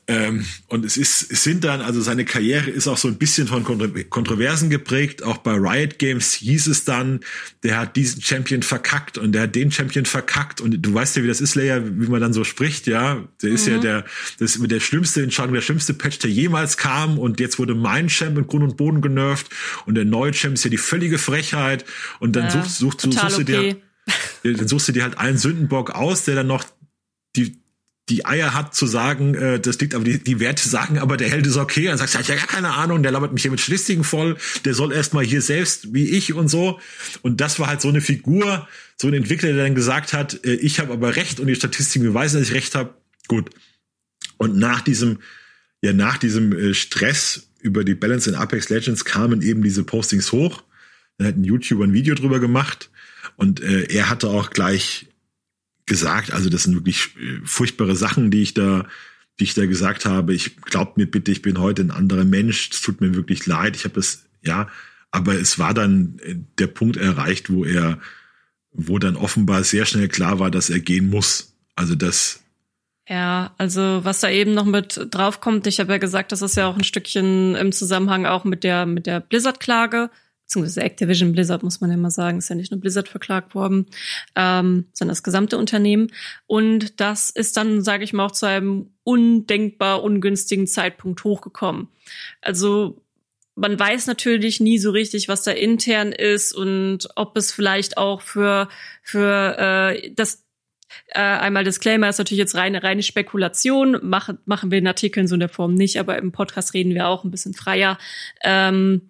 B: Ähm, und es ist, es sind dann, also seine Karriere ist auch so ein bisschen von Kontroversen geprägt. Auch bei Riot Games hieß es dann, der hat diesen Champion verkackt und der hat den Champion verkackt. Und du weißt ja, wie das ist, Leia, wie man dann so spricht, ja. Der ist mhm. ja der, das ist der schlimmste Entscheidung, der schlimmste Patch, der jemals kam. Und jetzt wurde mein Champ in Grund und Boden genervt. Und der neue Champ ist ja die völlige Frechheit. Und dann ja, suchst, suchst, suchst, suchst okay. du dir, dann suchst du dir halt einen Sündenbock aus, der dann noch die die Eier hat zu sagen, äh, das liegt aber die, die Werte sagen, aber der Held ist okay. Dann sagst du, ich ja gar keine Ahnung, der labert mich hier mit Schlüssigen voll, der soll erstmal hier selbst wie ich und so. Und das war halt so eine Figur, so ein Entwickler, der dann gesagt hat, äh, ich habe aber recht und die Statistiken beweisen, dass ich recht habe. Gut. Und nach diesem, ja, nach diesem äh, Stress über die Balance in Apex Legends kamen eben diese Postings hoch. Dann hat ein YouTuber ein Video drüber gemacht und äh, er hatte auch gleich gesagt. Also das sind wirklich äh, furchtbare Sachen, die ich da, die ich da gesagt habe. Ich glaubt mir bitte, ich bin heute ein anderer Mensch. Es tut mir wirklich leid. Ich habe es ja, aber es war dann äh, der Punkt erreicht, wo er, wo dann offenbar sehr schnell klar war, dass er gehen muss. Also das.
A: Ja, also was da eben noch mit draufkommt, ich habe ja gesagt, das ist ja auch ein Stückchen im Zusammenhang auch mit der mit der Blizzard-Klage beziehungsweise Activision Blizzard, muss man ja mal sagen, ist ja nicht nur Blizzard verklagt worden, ähm, sondern das gesamte Unternehmen. Und das ist dann, sage ich mal, auch zu einem undenkbar ungünstigen Zeitpunkt hochgekommen. Also man weiß natürlich nie so richtig, was da intern ist und ob es vielleicht auch für für äh, das äh, einmal Disclaimer ist natürlich jetzt reine reine Spekulation. Machen machen wir in Artikeln so in der Form nicht, aber im Podcast reden wir auch ein bisschen freier. Ähm,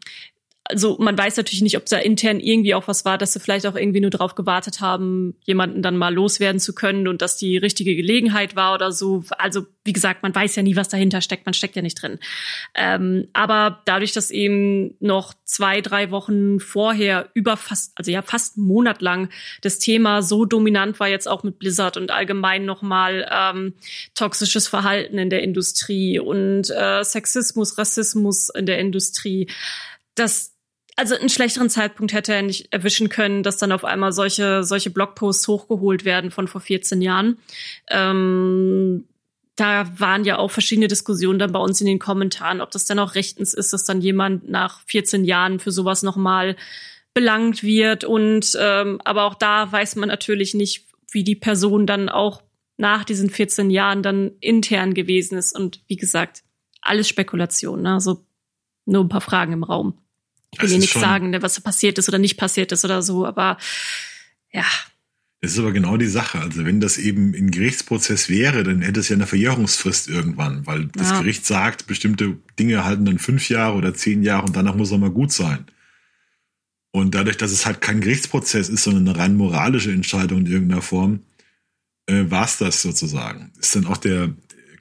A: also man weiß natürlich nicht, ob da intern irgendwie auch was war, dass sie vielleicht auch irgendwie nur darauf gewartet haben, jemanden dann mal loswerden zu können und dass die richtige Gelegenheit war oder so. Also wie gesagt, man weiß ja nie, was dahinter steckt, man steckt ja nicht drin. Ähm, aber dadurch, dass eben noch zwei, drei Wochen vorher über fast, also ja fast einen Monat lang das Thema so dominant war, jetzt auch mit Blizzard und allgemein nochmal ähm, toxisches Verhalten in der Industrie und äh, Sexismus, Rassismus in der Industrie, dass also einen schlechteren Zeitpunkt hätte er nicht erwischen können, dass dann auf einmal solche, solche Blogposts hochgeholt werden von vor 14 Jahren. Ähm, da waren ja auch verschiedene Diskussionen dann bei uns in den Kommentaren, ob das dann auch rechtens ist, dass dann jemand nach 14 Jahren für sowas nochmal belangt wird. Und ähm, aber auch da weiß man natürlich nicht, wie die Person dann auch nach diesen 14 Jahren dann intern gewesen ist. Und wie gesagt, alles Spekulation. Ne? Also nur ein paar Fragen im Raum. Ich will dir nichts sagen, ne, was passiert ist oder nicht passiert ist oder so, aber ja.
B: Das ist aber genau die Sache. Also wenn das eben ein Gerichtsprozess wäre, dann hätte es ja eine Verjährungsfrist irgendwann, weil das ja. Gericht sagt, bestimmte Dinge halten dann fünf Jahre oder zehn Jahre und danach muss er mal gut sein. Und dadurch, dass es halt kein Gerichtsprozess ist, sondern eine rein moralische Entscheidung in irgendeiner Form, äh, war es das sozusagen. Ist dann auch der,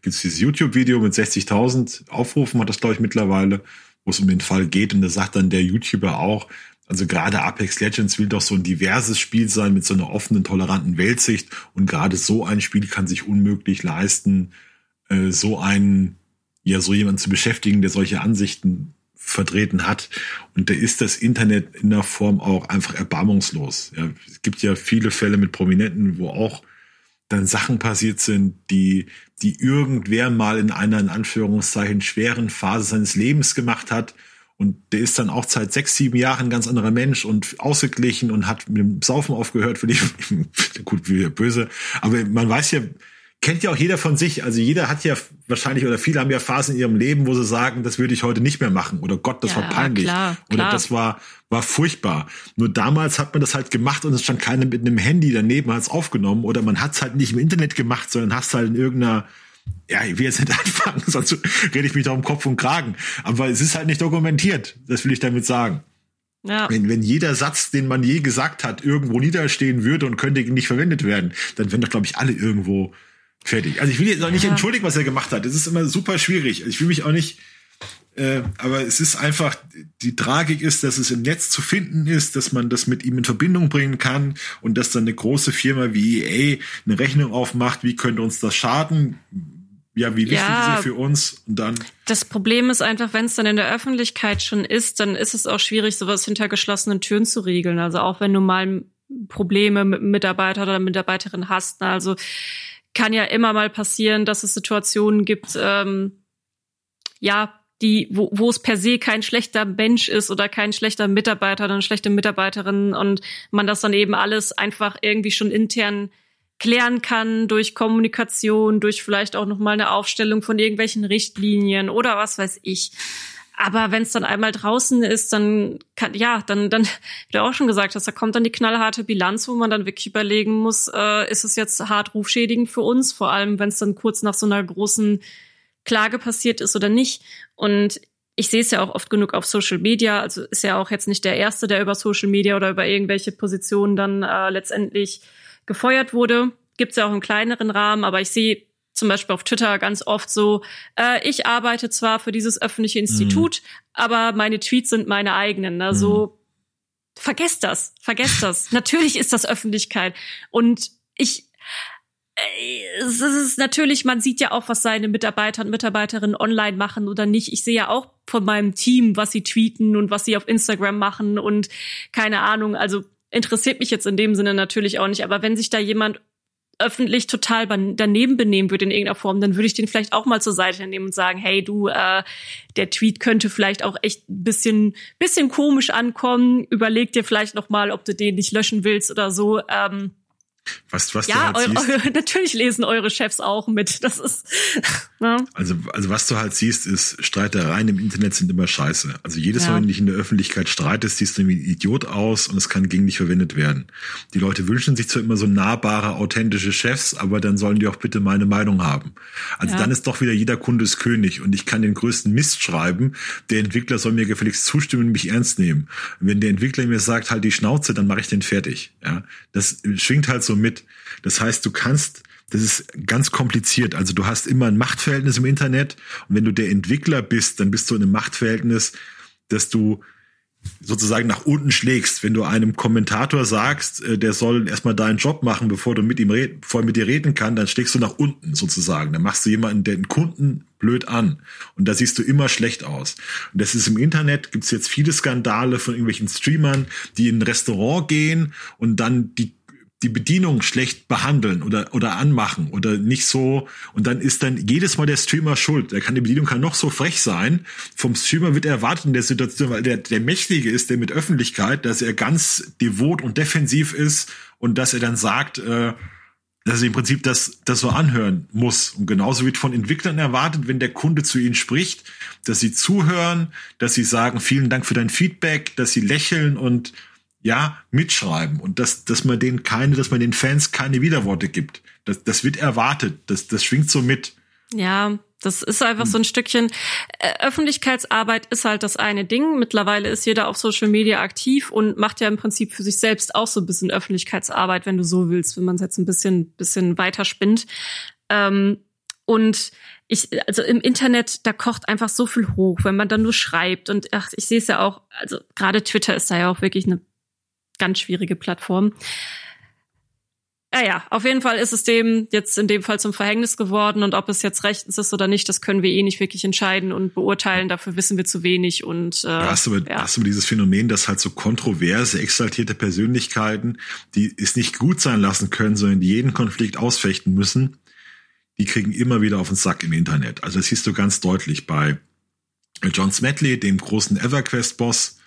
B: gibt es dieses YouTube-Video mit 60.000 Aufrufen, hat das glaube ich mittlerweile, wo es um den Fall geht. Und da sagt dann der YouTuber auch, also gerade Apex Legends will doch so ein diverses Spiel sein mit so einer offenen, toleranten Weltsicht. Und gerade so ein Spiel kann sich unmöglich leisten, äh, so einen, ja, so jemanden zu beschäftigen, der solche Ansichten vertreten hat. Und da ist das Internet in der Form auch einfach erbarmungslos. Ja, es gibt ja viele Fälle mit Prominenten, wo auch dann Sachen passiert sind, die, die irgendwer mal in einer, in Anführungszeichen, schweren Phase seines Lebens gemacht hat. Und der ist dann auch seit sechs, sieben Jahren ein ganz anderer Mensch und ausgeglichen und hat mit dem Saufen aufgehört, will ich, gut, wie böse. Aber man weiß ja, kennt ja auch jeder von sich. Also jeder hat ja wahrscheinlich oder viele haben ja Phasen in ihrem Leben, wo sie sagen, das würde ich heute nicht mehr machen oder Gott, das ja, war peinlich klar, oder klar. das war war furchtbar. Nur damals hat man das halt gemacht und es stand keiner mit einem Handy daneben hat es aufgenommen oder man hat es halt nicht im Internet gemacht, sondern hast halt in irgendeiner ja, ich will jetzt nicht anfangen, sonst rede ich mich da um Kopf und Kragen. Aber es ist halt nicht dokumentiert. Das will ich damit sagen. Ja. Wenn, wenn jeder Satz, den man je gesagt hat, irgendwo niederstehen würde und könnte nicht verwendet werden, dann wären doch, glaube ich, alle irgendwo Fertig. Also ich will jetzt auch nicht ja. entschuldigen, was er gemacht hat. Das ist immer super schwierig. Ich will mich auch nicht, äh, aber es ist einfach, die Tragik ist, dass es im Netz zu finden ist, dass man das mit ihm in Verbindung bringen kann und dass dann eine große Firma wie EA eine Rechnung aufmacht, wie könnte uns das schaden? Ja, wie wichtig ja, ist er für uns? Und dann.
A: Das Problem ist einfach, wenn es dann in der Öffentlichkeit schon ist, dann ist es auch schwierig, sowas hinter geschlossenen Türen zu regeln. Also auch wenn du mal Probleme mit Mitarbeiter oder Mitarbeiterin hast. Also kann ja immer mal passieren, dass es Situationen gibt, ähm, ja, die, wo, wo es per se kein schlechter Mensch ist oder kein schlechter Mitarbeiter oder eine schlechte Mitarbeiterin und man das dann eben alles einfach irgendwie schon intern klären kann durch Kommunikation, durch vielleicht auch nochmal eine Aufstellung von irgendwelchen Richtlinien oder was weiß ich. Aber wenn es dann einmal draußen ist, dann kann, ja, dann, dann, wie du auch schon gesagt hast, da kommt dann die knallharte Bilanz, wo man dann wirklich überlegen muss, äh, ist es jetzt hart rufschädigend für uns, vor allem wenn es dann kurz nach so einer großen Klage passiert ist oder nicht. Und ich sehe es ja auch oft genug auf Social Media, also ist ja auch jetzt nicht der Erste, der über Social Media oder über irgendwelche Positionen dann äh, letztendlich gefeuert wurde. Gibt's ja auch im kleineren Rahmen, aber ich sehe zum Beispiel auf Twitter ganz oft so, äh, ich arbeite zwar für dieses öffentliche Institut, mhm. aber meine Tweets sind meine eigenen. Ne? So, mhm. vergesst das, vergesst das. Natürlich ist das Öffentlichkeit. Und ich, äh, es ist natürlich, man sieht ja auch, was seine Mitarbeiter und Mitarbeiterinnen online machen oder nicht. Ich sehe ja auch von meinem Team, was sie tweeten und was sie auf Instagram machen und keine Ahnung. Also interessiert mich jetzt in dem Sinne natürlich auch nicht. Aber wenn sich da jemand öffentlich total daneben benehmen würde in irgendeiner Form, dann würde ich den vielleicht auch mal zur Seite nehmen und sagen, hey du, äh, der Tweet könnte vielleicht auch echt ein bisschen, bisschen komisch ankommen. Überleg dir vielleicht noch mal, ob du den nicht löschen willst oder so. Ähm,
B: was, was
A: ja,
B: du halt
A: siehst, natürlich lesen eure Chefs auch mit. Das ist.
B: Ne? Also, also was du halt siehst, ist Streitereien im Internet sind immer scheiße. Also jedes ja. Mal, wenn du dich in der Öffentlichkeit streitest, siehst du wie ein Idiot aus und es kann gegen dich verwendet werden. Die Leute wünschen sich zwar immer so nahbare, authentische Chefs, aber dann sollen die auch bitte meine Meinung haben. Also ja. dann ist doch wieder jeder Kunde ist König und ich kann den größten Mist schreiben. Der Entwickler soll mir gefälligst zustimmen und mich ernst nehmen. Und wenn der Entwickler mir sagt, halt die Schnauze, dann mache ich den fertig. Ja, das schwingt halt so mit. Das heißt, du kannst das ist ganz kompliziert. Also du hast immer ein Machtverhältnis im Internet und wenn du der Entwickler bist, dann bist du in einem Machtverhältnis, dass du sozusagen nach unten schlägst. Wenn du einem Kommentator sagst, äh, der soll erstmal deinen Job machen, bevor du mit ihm red, bevor er mit dir reden kann, dann schlägst du nach unten sozusagen. Dann machst du jemanden, den Kunden blöd an. Und da siehst du immer schlecht aus. Und das ist im Internet, gibt's jetzt viele Skandale von irgendwelchen Streamern, die in ein Restaurant gehen und dann die die Bedienung schlecht behandeln oder, oder anmachen oder nicht so. Und dann ist dann jedes Mal der Streamer schuld. Der kann, die Bedienung kann noch so frech sein. Vom Streamer wird erwartet in der Situation, weil der, der Mächtige ist, der mit Öffentlichkeit, dass er ganz devot und defensiv ist und dass er dann sagt, äh, dass er im Prinzip das, das so anhören muss. Und genauso wird von Entwicklern erwartet, wenn der Kunde zu ihnen spricht, dass sie zuhören, dass sie sagen, vielen Dank für dein Feedback, dass sie lächeln und ja, mitschreiben und dass, dass man denen keine, dass man den Fans keine Widerworte gibt. Das, das wird erwartet. Das, das schwingt so mit.
A: Ja, das ist einfach so ein Stückchen. Äh, Öffentlichkeitsarbeit ist halt das eine Ding. Mittlerweile ist jeder auf Social Media aktiv und macht ja im Prinzip für sich selbst auch so ein bisschen Öffentlichkeitsarbeit, wenn du so willst, wenn man es jetzt ein bisschen, bisschen weiter spinnt. Ähm, und ich, also im Internet, da kocht einfach so viel hoch, wenn man dann nur schreibt. Und ach, ich sehe es ja auch, also gerade Twitter ist da ja auch wirklich eine ganz schwierige Plattform. Naja, auf jeden Fall ist es dem jetzt in dem Fall zum Verhängnis geworden und ob es jetzt rechtens ist oder nicht, das können wir eh nicht wirklich entscheiden und beurteilen. Dafür wissen wir zu wenig und äh,
B: ja, hast, du, ja. hast du dieses Phänomen, dass halt so kontroverse, exaltierte Persönlichkeiten, die es nicht gut sein lassen können, sondern die jeden Konflikt ausfechten müssen, die kriegen immer wieder auf den Sack im Internet. Also das siehst du ganz deutlich bei John Smedley, dem großen EverQuest-Boss,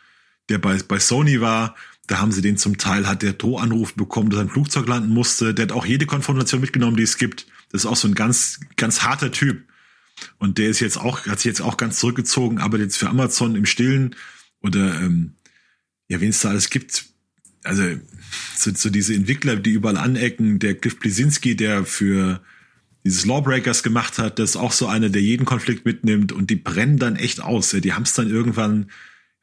B: der bei, bei Sony war, da haben sie den zum Teil, hat der Drohanruf bekommen, dass ein Flugzeug landen musste. Der hat auch jede Konfrontation mitgenommen, die es gibt. Das ist auch so ein ganz, ganz harter Typ. Und der ist jetzt auch, hat sich jetzt auch ganz zurückgezogen, aber jetzt für Amazon im Stillen oder ähm, ja, wen es da alles gibt. Also so, so diese Entwickler, die überall anecken, der Cliff Blisinski, der für dieses Lawbreakers gemacht hat, das ist auch so einer, der jeden Konflikt mitnimmt und die brennen dann echt aus. Ja, die haben es dann irgendwann,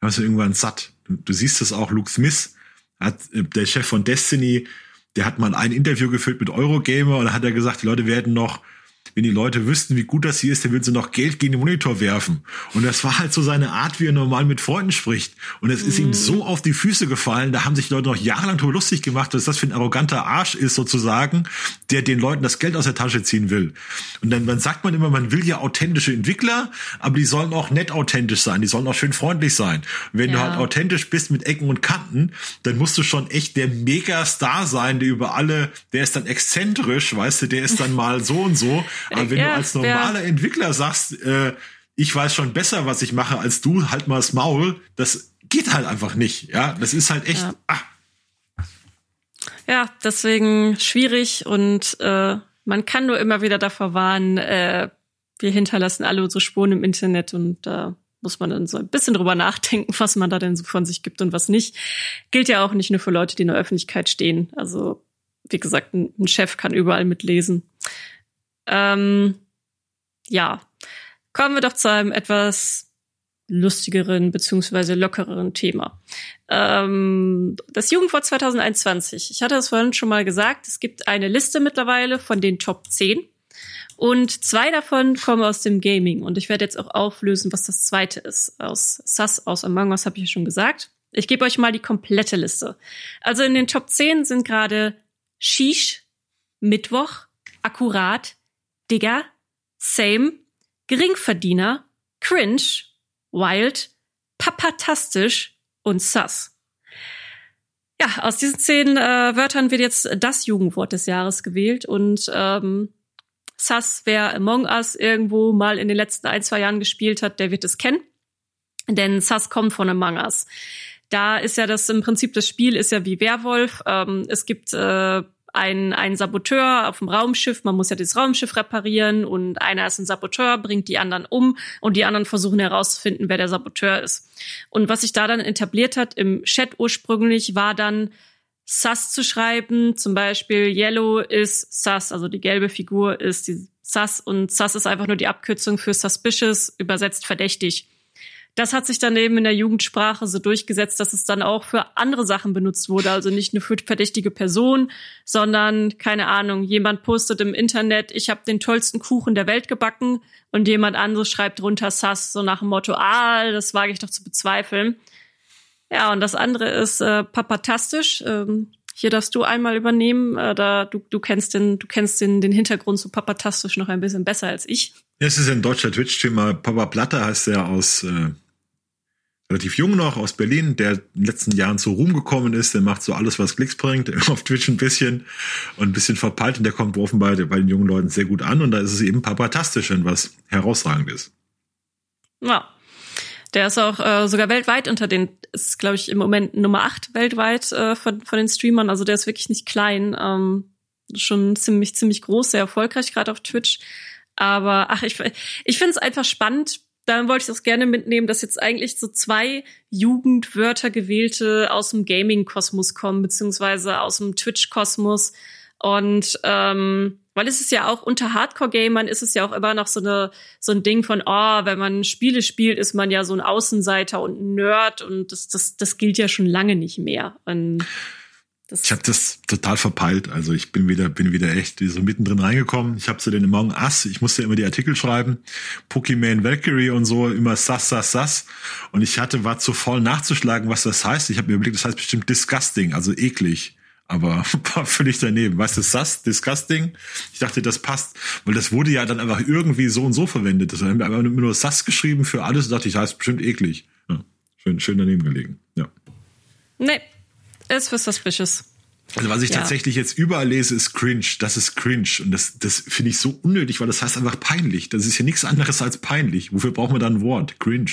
B: haben es irgendwann satt. Du, siehst es auch, Luke Smith hat, äh, der Chef von Destiny, der hat mal ein Interview gefüllt mit Eurogamer und da hat er gesagt, die Leute werden noch wenn die Leute wüssten, wie gut das hier ist, dann würden sie noch Geld gegen den Monitor werfen. Und das war halt so seine Art, wie er normal mit Freunden spricht. Und es ist mm. ihm mhm. so auf die Füße gefallen, da haben sich Leute noch jahrelang darüber lustig gemacht, dass das für ein arroganter Arsch ist sozusagen, der den Leuten das Geld aus der Tasche ziehen will. Und dann, dann sagt man immer, man will ja authentische Entwickler, aber die sollen auch nett authentisch sein, die sollen auch schön freundlich sein. Und wenn ja. du halt authentisch bist mit Ecken und Kanten, dann musst du schon echt der Megastar sein, der über alle, der ist dann exzentrisch, weißt du, der ist dann mal so und so. Aber wenn ja, du als normaler ja. Entwickler sagst, äh, ich weiß schon besser, was ich mache als du, halt mal das Maul, das geht halt einfach nicht. Ja, das ist halt echt. Ja, ah.
A: ja deswegen schwierig und äh, man kann nur immer wieder davor warnen, äh, wir hinterlassen alle unsere Spuren im Internet und äh, muss man dann so ein bisschen drüber nachdenken, was man da denn so von sich gibt und was nicht. Gilt ja auch nicht nur für Leute, die in der Öffentlichkeit stehen. Also, wie gesagt, ein, Chef kann überall mitlesen. Ähm, ja, kommen wir doch zu einem etwas lustigeren beziehungsweise lockereren Thema. Ähm, das Jugendwort 2021. Ich hatte es vorhin schon mal gesagt, es gibt eine Liste mittlerweile von den Top 10 und zwei davon kommen aus dem Gaming. Und ich werde jetzt auch auflösen, was das zweite ist. Aus SAS, aus Among Us habe ich ja schon gesagt. Ich gebe euch mal die komplette Liste. Also in den Top 10 sind gerade Shish, Mittwoch, Akkurat, Digger, Same, Geringverdiener, Cringe, Wild, Papatastisch und Sus. Ja, aus diesen zehn äh, Wörtern wird jetzt das Jugendwort des Jahres gewählt und ähm, Sus, wer Among Us irgendwo mal in den letzten ein, zwei Jahren gespielt hat, der wird es kennen. Denn Sus kommt von Among Us. Da ist ja das im Prinzip das Spiel ist ja wie Werwolf. Ähm, es gibt äh, ein, ein Saboteur auf dem Raumschiff, man muss ja das Raumschiff reparieren und einer ist ein Saboteur, bringt die anderen um und die anderen versuchen herauszufinden, wer der Saboteur ist. Und was sich da dann etabliert hat im Chat ursprünglich, war dann Sus zu schreiben. Zum Beispiel Yellow ist Sus, also die gelbe Figur ist die Sus und Sus ist einfach nur die Abkürzung für suspicious, übersetzt verdächtig. Das hat sich dann eben in der Jugendsprache so durchgesetzt, dass es dann auch für andere Sachen benutzt wurde. Also nicht nur für verdächtige Personen, sondern, keine Ahnung, jemand postet im Internet, ich habe den tollsten Kuchen der Welt gebacken und jemand anderes schreibt drunter Sus, so nach dem Motto, ah, das wage ich doch zu bezweifeln. Ja, und das andere ist äh, papatastisch. Ähm, hier darfst du einmal übernehmen. Äh, da du, du kennst den, du kennst den, den Hintergrund zu papatastisch noch ein bisschen besser als ich.
B: Es ist ein deutscher Twitch-Streamer. Papa Platte heißt er aus äh, relativ jung noch aus Berlin, der in den letzten Jahren zu Ruhm gekommen ist. Der macht so alles, was Klicks bringt, auf Twitch ein bisschen und ein bisschen verpeilt. Und der kommt offenbar bei den jungen Leuten sehr gut an. Und da ist es eben papatastisch, wenn was herausragend ist.
A: Ja, der ist auch äh, sogar weltweit unter den, ist glaube ich im Moment Nummer acht weltweit äh, von, von den Streamern. Also der ist wirklich nicht klein, ähm, schon ziemlich ziemlich groß, sehr erfolgreich gerade auf Twitch. Aber ach, ich ich finde es einfach spannend. Dann wollte ich auch gerne mitnehmen, dass jetzt eigentlich so zwei Jugendwörter gewählte aus dem Gaming-Kosmos kommen, beziehungsweise aus dem Twitch-Kosmos. Und ähm, weil es ist ja auch unter Hardcore-Gamern ist es ja auch immer noch so eine so ein Ding von, oh, wenn man Spiele spielt, ist man ja so ein Außenseiter und ein Nerd und das das das gilt ja schon lange nicht mehr. Und
B: das ich habe das total verpeilt. Also ich bin wieder bin wieder echt so mittendrin reingekommen. Ich habe so den Among Us. Ich musste immer die Artikel schreiben, Pokémon Valkyrie und so immer sass sass sass. Und ich hatte war zu voll nachzuschlagen, was das heißt. Ich habe mir überlegt, das heißt bestimmt disgusting, also eklig aber war völlig daneben. Weißt du, Sus, Disgusting? Ich dachte, das passt, weil das wurde ja dann einfach irgendwie so und so verwendet. Das haben wir einfach nur Sus geschrieben für alles und dachte ich, das heißt bestimmt eklig. Ja, schön, schön daneben gelegen, ja.
A: Nee, ist für suspicious.
B: Also was ich ja. tatsächlich jetzt überall lese, ist cringe. Das ist cringe. Und das, das finde ich so unnötig, weil das heißt einfach peinlich. Das ist ja nichts anderes als peinlich. Wofür braucht man dann ein Wort? Cringe.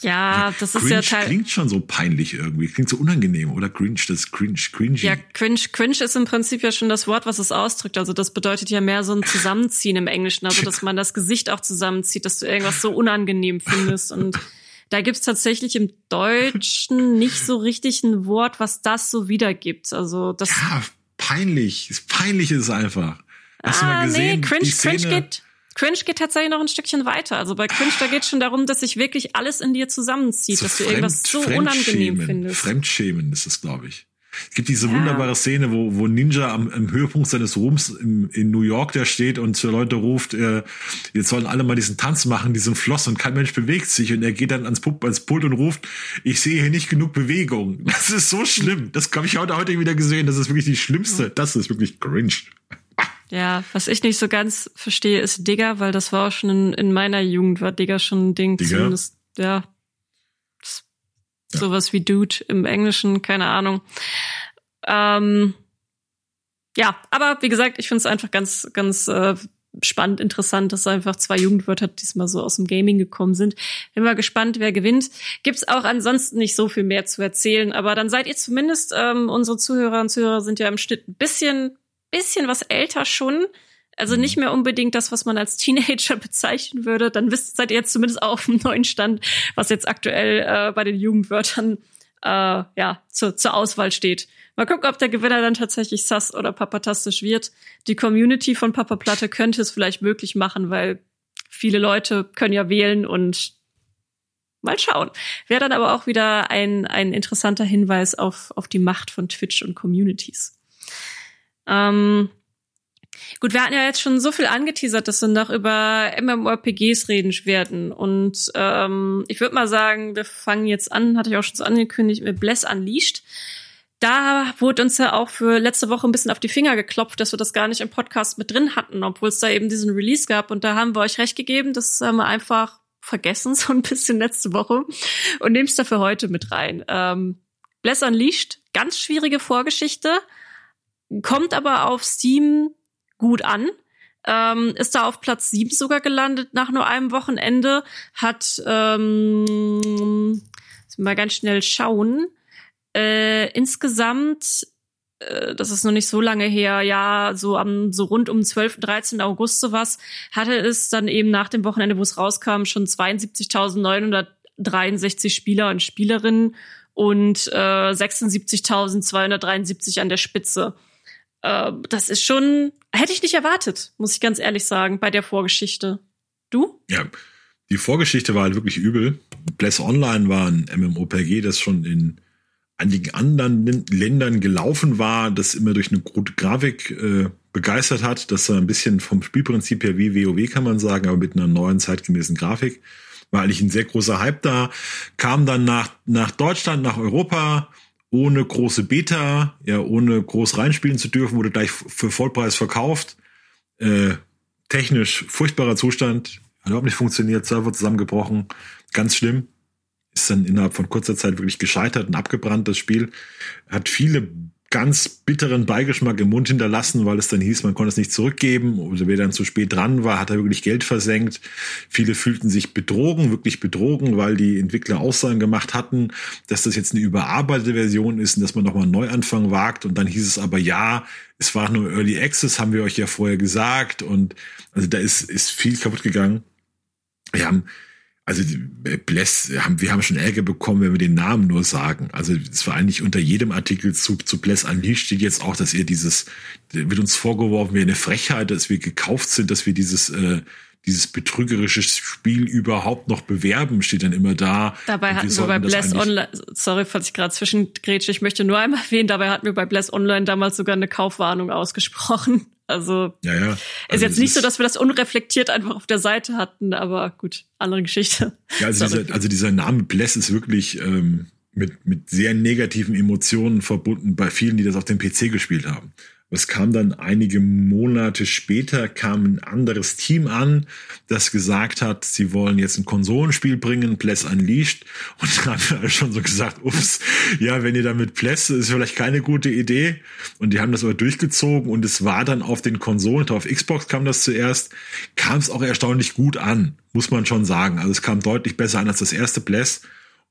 A: Ja, das cringe ist ja Teil.
B: Klingt schon so peinlich irgendwie. Klingt so unangenehm, oder? Cringe, das ist cringe, cringy.
A: Ja, cringe, cringe ist im Prinzip ja schon das Wort, was es ausdrückt. Also das bedeutet ja mehr so ein Zusammenziehen im Englischen. Also, dass man das Gesicht auch zusammenzieht, dass du irgendwas so unangenehm findest. Und da gibt's tatsächlich im Deutschen nicht so richtig ein Wort, was das so wiedergibt. Also, das.
B: Ja, peinlich. Peinlich ist es einfach. Hast ah, du mal ah, gesehen?
A: Nee, cringe, cringe geht Cringe geht tatsächlich noch ein Stückchen weiter. Also bei Cringe, da geht es schon darum, dass sich wirklich alles in dir zusammenzieht, so dass du irgendwas so unangenehm findest.
B: Fremdschämen ist es, glaube ich. Es gibt diese ja. wunderbare Szene, wo, wo Ninja am, am Höhepunkt seines Ruhms im, in New York der steht und zu Leute ruft, äh, jetzt sollen alle mal diesen Tanz machen, diesen Floss und kein Mensch bewegt sich und er geht dann ans, Pult, ans Pult und ruft, ich sehe hier nicht genug Bewegung. Das ist so schlimm. Das habe ich heute, heute wieder gesehen. Das ist wirklich die schlimmste. Das ist wirklich cringe.
A: Ja, was ich nicht so ganz verstehe, ist Digger, weil das war auch schon in, in meiner Jugend, war Digger schon ein Ding. Digger? Zumindest, ja, ja. Sowas wie Dude im Englischen, keine Ahnung. Ähm, ja, aber wie gesagt, ich finde es einfach ganz, ganz äh, spannend, interessant, dass einfach zwei Jugendwörter diesmal so aus dem Gaming gekommen sind. Bin mal gespannt, wer gewinnt. Gibt's auch ansonsten nicht so viel mehr zu erzählen, aber dann seid ihr zumindest, ähm, unsere Zuhörer und Zuhörer sind ja im Schnitt ein bisschen bisschen was älter schon. Also nicht mehr unbedingt das, was man als Teenager bezeichnen würde. Dann wisst seid ihr jetzt zumindest auch auf dem neuen Stand, was jetzt aktuell äh, bei den Jugendwörtern äh, ja zu, zur Auswahl steht. Mal gucken, ob der Gewinner dann tatsächlich Sass oder Papatastisch wird. Die Community von Papa Platte könnte es vielleicht möglich machen, weil viele Leute können ja wählen und mal schauen. Wäre dann aber auch wieder ein, ein interessanter Hinweis auf, auf die Macht von Twitch und Communities. Ähm, gut, wir hatten ja jetzt schon so viel angeteasert, dass wir noch über MMORPGs reden werden. Und ähm, ich würde mal sagen, wir fangen jetzt an, hatte ich auch schon so angekündigt, mit Bless Unleashed. Da wurde uns ja auch für letzte Woche ein bisschen auf die Finger geklopft, dass wir das gar nicht im Podcast mit drin hatten, obwohl es da eben diesen Release gab. Und da haben wir euch recht gegeben, das haben wir einfach vergessen, so ein bisschen letzte Woche. Und nehm's dafür heute mit rein. Ähm, Bless Unleashed, ganz schwierige Vorgeschichte kommt aber auf Steam gut an. Ähm, ist da auf Platz 7 sogar gelandet nach nur einem Wochenende. Hat ähm, mal ganz schnell schauen. Äh, insgesamt, äh, das ist noch nicht so lange her, ja, so am so rund um 12. 13. August sowas, hatte es dann eben nach dem Wochenende, wo es rauskam, schon 72.963 Spieler und Spielerinnen und äh, 76.273 an der Spitze äh, das ist schon, hätte ich nicht erwartet, muss ich ganz ehrlich sagen, bei der Vorgeschichte. Du?
B: Ja, die Vorgeschichte war halt wirklich übel. Bless Online war ein MMOPG, das schon in einigen anderen Ländern gelaufen war, das immer durch eine gute Grafik äh, begeistert hat. Das war ein bisschen vom Spielprinzip her wie WoW, kann man sagen, aber mit einer neuen zeitgemäßen Grafik. War eigentlich ein sehr großer Hype da. Kam dann nach, nach Deutschland, nach Europa, ohne große Beta, ja, ohne groß reinspielen zu dürfen, wurde gleich für Vollpreis verkauft. Äh, technisch furchtbarer Zustand, hat überhaupt nicht funktioniert, Server zusammengebrochen, ganz schlimm. Ist dann innerhalb von kurzer Zeit wirklich gescheitert und abgebrannt, das Spiel. Hat viele ganz bitteren Beigeschmack im Mund hinterlassen, weil es dann hieß, man konnte es nicht zurückgeben. Oder wer dann zu spät dran war, hat er wirklich Geld versenkt. Viele fühlten sich betrogen, wirklich betrogen, weil die Entwickler Aussagen gemacht hatten, dass das jetzt eine überarbeitete Version ist und dass man nochmal einen Neuanfang wagt. Und dann hieß es aber, ja, es war nur Early Access, haben wir euch ja vorher gesagt. Und also da ist, ist viel kaputt gegangen. Wir haben also Bless, haben, wir haben schon Ärger bekommen, wenn wir den Namen nur sagen. Also es war eigentlich unter jedem Artikel zu, zu Bless Unleashed steht jetzt auch, dass ihr dieses, wird uns vorgeworfen, wir eine Frechheit, dass wir gekauft sind, dass wir dieses, äh, dieses betrügerische Spiel überhaupt noch bewerben, steht dann immer da.
A: Dabei hatten wir, wir bei Bless Online, sorry, falls ich gerade zwischengrätsche, ich möchte nur einmal erwähnen, dabei hatten wir bei Bless Online damals sogar eine Kaufwarnung ausgesprochen. Also
B: ja, ja. Also
A: ist jetzt nicht so, dass wir das unreflektiert einfach auf der Seite hatten, aber gut, andere Geschichte.
B: Ja, also, dieser, also dieser Name Bless ist wirklich ähm, mit, mit sehr negativen Emotionen verbunden bei vielen, die das auf dem PC gespielt haben. Es kam dann einige Monate später, kam ein anderes Team an, das gesagt hat, sie wollen jetzt ein Konsolenspiel bringen, Bless Unleashed. Und da haben wir schon so gesagt, ups, ja, wenn ihr damit Bless, ist vielleicht keine gute Idee. Und die haben das aber durchgezogen und es war dann auf den Konsolen, auf Xbox kam das zuerst, kam es auch erstaunlich gut an, muss man schon sagen. Also es kam deutlich besser an als das erste Bless.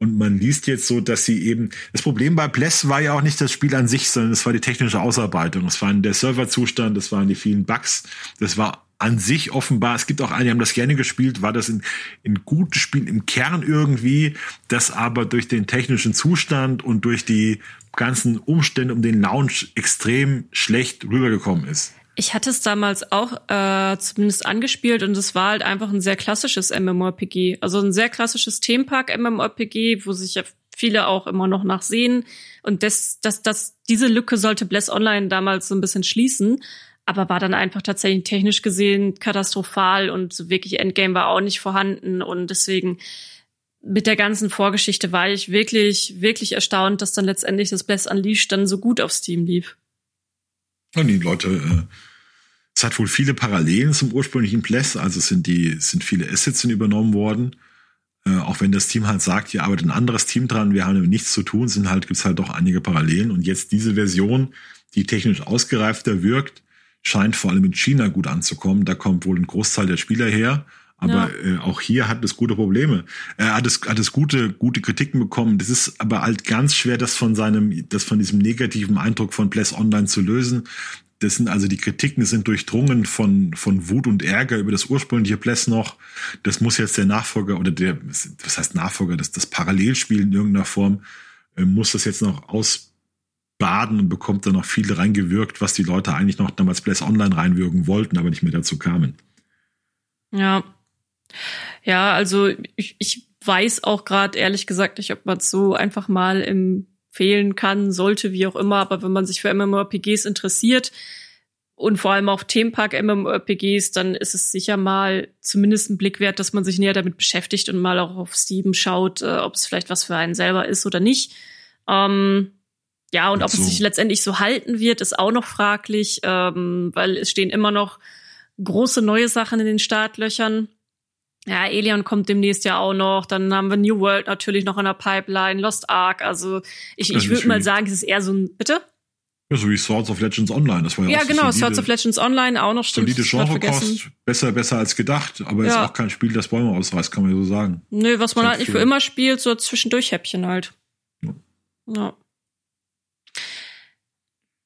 B: Und man liest jetzt so, dass sie eben, das Problem bei Bless war ja auch nicht das Spiel an sich, sondern es war die technische Ausarbeitung. Es waren der Serverzustand, es waren die vielen Bugs. Das war an sich offenbar, es gibt auch einige, die haben das gerne gespielt, war das in, in guten Spielen im Kern irgendwie, das aber durch den technischen Zustand und durch die ganzen Umstände um den Launch extrem schlecht rübergekommen ist.
A: Ich hatte es damals auch äh, zumindest angespielt und es war halt einfach ein sehr klassisches MMORPG. Also ein sehr klassisches Themenpark MMORPG, wo sich ja viele auch immer noch nachsehen. Und das, das, das, diese Lücke sollte Bless Online damals so ein bisschen schließen, aber war dann einfach tatsächlich technisch gesehen katastrophal und so wirklich Endgame war auch nicht vorhanden und deswegen mit der ganzen Vorgeschichte war ich wirklich, wirklich erstaunt, dass dann letztendlich das Bless Unleashed dann so gut auf Steam lief.
B: Und die Leute äh, es hat wohl viele Parallelen zum ursprünglichen Bless, also sind die, sind viele Assets übernommen worden. Äh, auch wenn das Team halt sagt, hier arbeitet ein anderes Team dran, wir haben damit nichts zu tun, sind halt, gibt's halt doch einige Parallelen. Und jetzt diese Version, die technisch ausgereifter wirkt, scheint vor allem in China gut anzukommen. Da kommt wohl ein Großteil der Spieler her. Aber ja. äh, auch hier hat es gute Probleme. Er hat es, hat es gute, gute Kritiken bekommen. Das ist aber halt ganz schwer, das von seinem, das von diesem negativen Eindruck von Bless Online zu lösen. Das sind also die Kritiken sind durchdrungen von, von Wut und Ärger über das ursprüngliche Bless noch. Das muss jetzt der Nachfolger oder der, was heißt Nachfolger, das, das Parallelspiel in irgendeiner Form, äh, muss das jetzt noch ausbaden und bekommt da noch viel reingewirkt, was die Leute eigentlich noch damals Bless Online reinwirken wollten, aber nicht mehr dazu kamen.
A: Ja, ja, also ich, ich weiß auch gerade ehrlich gesagt nicht, ob man es so einfach mal empfehlen kann, sollte, wie auch immer. Aber wenn man sich für MMORPGs interessiert und vor allem auch Themenpark MMORPGs, dann ist es sicher mal zumindest ein Blick wert, dass man sich näher damit beschäftigt und mal auch auf Steam schaut, äh, ob es vielleicht was für einen selber ist oder nicht. Ähm, ja, und, ob so. es sich letztendlich so halten wird, ist auch noch fraglich, ähm, weil es stehen immer noch große neue Sachen in den Startlöchern. Ja, Alien kommt demnächst ja auch noch. Dann haben wir New World natürlich noch in der Pipeline, Lost Ark. Also ich, ich würde mal sagen, es ist eher so ein, bitte?
B: Ja, so wie Swords of Legends Online. Das war ja,
A: ja auch genau, solide, Swords of Legends Online auch noch
B: stimmt. Solide Genrekost, besser, besser als gedacht, aber ja. ist auch kein Spiel, das Bäume ausreißt, kann man ja so sagen.
A: Nö, was man halt nicht für immer spielt, so zwischendurch Häppchen halt. Ja. ja.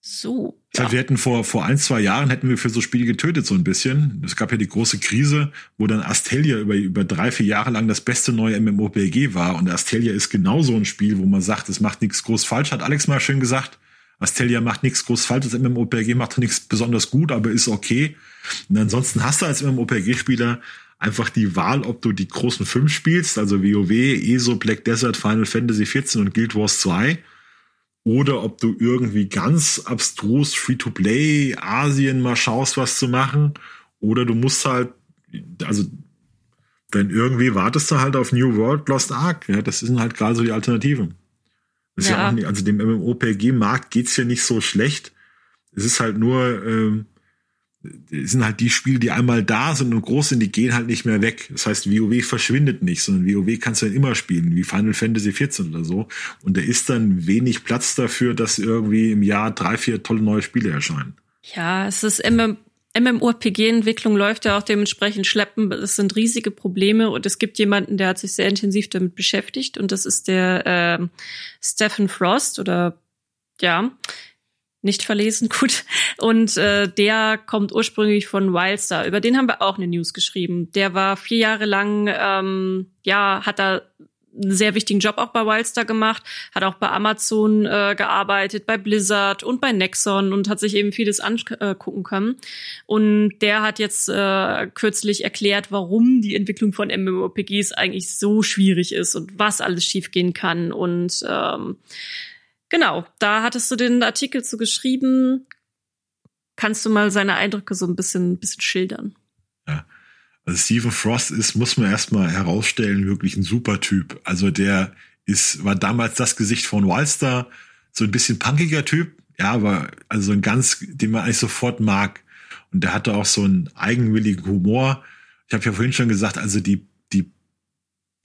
A: So.
B: Ja. Wir hätten vor, vor ein, zwei Jahren hätten wir für so Spiele getötet, so ein bisschen. Es gab ja die große Krise, wo dann Astelia über, über drei, vier Jahre lang das beste neue MMOPG war. Und Astelia ist genau so ein Spiel, wo man sagt, es macht nichts groß falsch, hat Alex mal schön gesagt. Astelia macht nichts groß falsch, das MMOPG macht nichts besonders gut, aber ist okay. Und ansonsten hast du als MMOPG-Spieler einfach die Wahl, ob du die großen fünf spielst, also WoW, ESO, Black Desert, Final Fantasy 14 und Guild Wars 2 oder ob du irgendwie ganz abstrus Free-to-Play Asien mal schaust, was zu machen, oder du musst halt, also dann irgendwie wartest du halt auf New World Lost Ark, ja, das sind halt gerade so die Alternativen. Das ja. Ist ja auch nicht, also dem MMOPG-Markt geht's ja nicht so schlecht. Es ist halt nur, ähm, sind halt die Spiele, die einmal da sind und groß sind, die gehen halt nicht mehr weg. Das heißt, WoW verschwindet nicht, sondern WoW kannst du dann immer spielen, wie Final Fantasy 14 oder so. Und da ist dann wenig Platz dafür, dass irgendwie im Jahr drei, vier tolle neue Spiele erscheinen.
A: Ja, es ist MM MMORPG-Entwicklung läuft ja auch dementsprechend schleppen. Es sind riesige Probleme und es gibt jemanden, der hat sich sehr intensiv damit beschäftigt und das ist der äh, Stephen Frost oder ja, nicht verlesen, gut. Und äh, der kommt ursprünglich von Wildstar. Über den haben wir auch eine News geschrieben. Der war vier Jahre lang, ähm, ja, hat da einen sehr wichtigen Job auch bei Wildstar gemacht, hat auch bei Amazon äh, gearbeitet, bei Blizzard und bei Nexon und hat sich eben vieles angucken können. Und der hat jetzt äh, kürzlich erklärt, warum die Entwicklung von MMORPGs eigentlich so schwierig ist und was alles schiefgehen kann. Und ähm, Genau, da hattest du den Artikel zu geschrieben. Kannst du mal seine Eindrücke so ein bisschen, bisschen schildern?
B: Ja. Also Stephen Frost ist, muss man erstmal herausstellen, wirklich ein super Typ. Also der ist, war damals das Gesicht von Wildstar, so ein bisschen punkiger Typ, ja, aber also ein ganz, den man eigentlich sofort mag. Und der hatte auch so einen eigenwilligen Humor. Ich habe ja vorhin schon gesagt, also die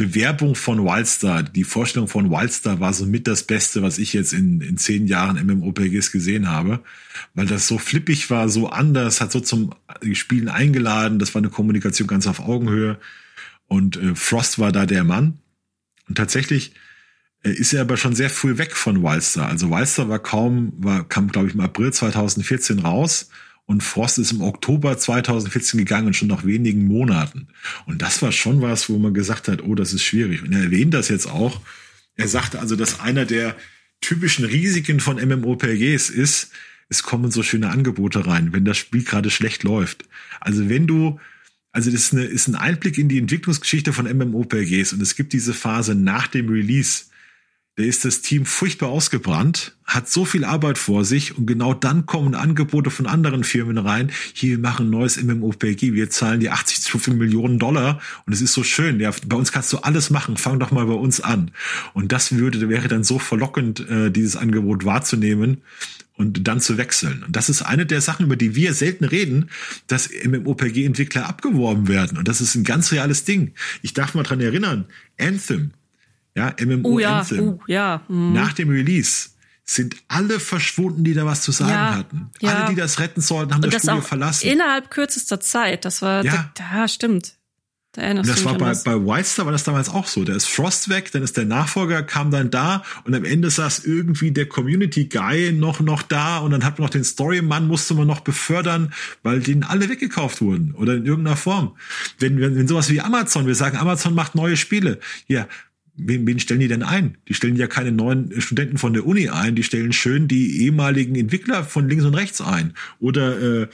B: Bewerbung von Wildstar, die Vorstellung von Wildstar war so mit das Beste, was ich jetzt in, in zehn Jahren MMOPGs gesehen habe, weil das so flippig war, so anders, hat so zum Spielen eingeladen, das war eine Kommunikation ganz auf Augenhöhe und äh, Frost war da der Mann und tatsächlich äh, ist er aber schon sehr früh weg von Wildstar. Also Wildstar war kaum, war, kam glaube ich im April 2014 raus und Frost ist im Oktober 2014 gegangen, schon nach wenigen Monaten. Und das war schon was, wo man gesagt hat, oh, das ist schwierig. Und er erwähnt das jetzt auch. Er sagte also, dass einer der typischen Risiken von MMOPGs ist, es kommen so schöne Angebote rein, wenn das Spiel gerade schlecht läuft. Also wenn du, also das ist, eine, ist ein Einblick in die Entwicklungsgeschichte von MMOPGs und es gibt diese Phase nach dem Release, da ist das Team furchtbar ausgebrannt, hat so viel Arbeit vor sich und genau dann kommen Angebote von anderen Firmen rein. Hier, wir machen ein neues MMOPG, wir zahlen die 80 zu 5 Millionen Dollar und es ist so schön. Ja, bei uns kannst du alles machen, fang doch mal bei uns an. Und das würde, wäre dann so verlockend, äh, dieses Angebot wahrzunehmen und dann zu wechseln. Und das ist eine der Sachen, über die wir selten reden, dass MMOPG-Entwickler abgeworben werden. Und das ist ein ganz reales Ding. Ich darf mal dran erinnern, Anthem, ja, MMO
A: oh, ja. Oh, ja.
B: Mhm. Nach dem Release sind alle verschwunden, die da was zu sagen ja, hatten. Ja. Alle, die das retten sollten, haben Und das, das Studio verlassen.
A: Innerhalb kürzester Zeit. Das war, ja, da, da stimmt.
B: Da und das war bei, bei Whitestar war das damals auch so. Da ist Frost weg, dann ist der Nachfolger, kam dann da und am Ende saß irgendwie der Community Guy noch, noch da und dann hat man noch den Storymann musste man noch befördern, weil denen alle weggekauft wurden oder in irgendeiner Form. Wenn, wenn, wenn sowas wie Amazon, wir sagen, Amazon macht neue Spiele. Ja, wen, wen stellen die denn ein? Die stellen ja keine neuen Studenten von der Uni ein, die stellen schön die ehemaligen Entwickler von links und rechts ein. Oder äh,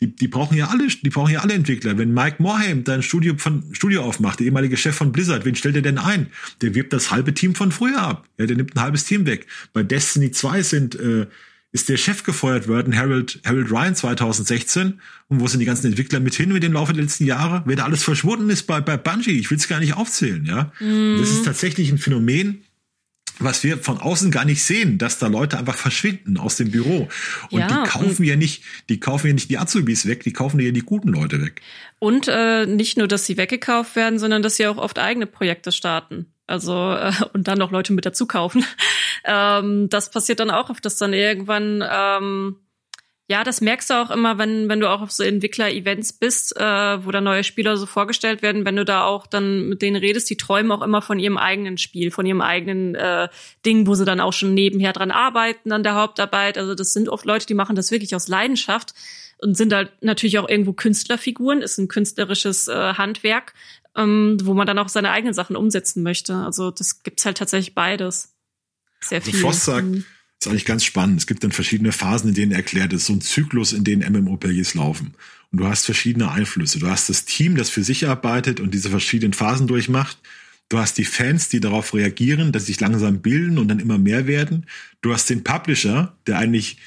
B: die, die brauchen ja alle, die brauchen ja alle Entwickler. Wenn Mike Morhaime dein Studio von Studio aufmacht, der ehemalige Chef von Blizzard, wen stellt er denn ein? Der wirbt das halbe Team von früher ab. Ja, der nimmt ein halbes Team weg. Bei Destiny 2 sind äh, ist der Chef gefeuert worden, Harold, Harold Ryan 2016. Und wo sind die ganzen Entwickler mit hin mit dem Laufe der letzten Jahre? Wer da alles verschwunden ist bei, bei Bungie, ich will es gar nicht aufzählen, ja. Mm. Das ist tatsächlich ein Phänomen, was wir von außen gar nicht sehen, dass da Leute einfach verschwinden aus dem Büro. Und ja, die kaufen und ja nicht, die kaufen ja nicht die Azubis weg, die kaufen ja die guten Leute weg.
A: Und äh, nicht nur, dass sie weggekauft werden, sondern dass sie auch oft eigene Projekte starten. Also äh, und dann noch Leute mit dazu kaufen. ähm, das passiert dann auch oft, dass dann irgendwann ähm, ja, das merkst du auch immer, wenn, wenn du auch auf so Entwickler-Events bist, äh, wo da neue Spieler so vorgestellt werden, wenn du da auch dann mit denen redest, die träumen auch immer von ihrem eigenen Spiel, von ihrem eigenen äh, Ding, wo sie dann auch schon nebenher dran arbeiten an der Hauptarbeit. Also das sind oft Leute, die machen das wirklich aus Leidenschaft und sind halt natürlich auch irgendwo Künstlerfiguren, ist ein künstlerisches äh, Handwerk, ähm, wo man dann auch seine eigenen Sachen umsetzen möchte. Also das gibt's halt tatsächlich beides.
B: Sehr also viel. Frost sagt, mhm. ist eigentlich ganz spannend. Es gibt dann verschiedene Phasen, in denen er erklärt ist, so ein Zyklus, in denen MMORPGs laufen. Und du hast verschiedene Einflüsse. Du hast das Team, das für sich arbeitet und diese verschiedenen Phasen durchmacht. Du hast die Fans, die darauf reagieren, dass sich langsam bilden und dann immer mehr werden. Du hast den Publisher, der eigentlich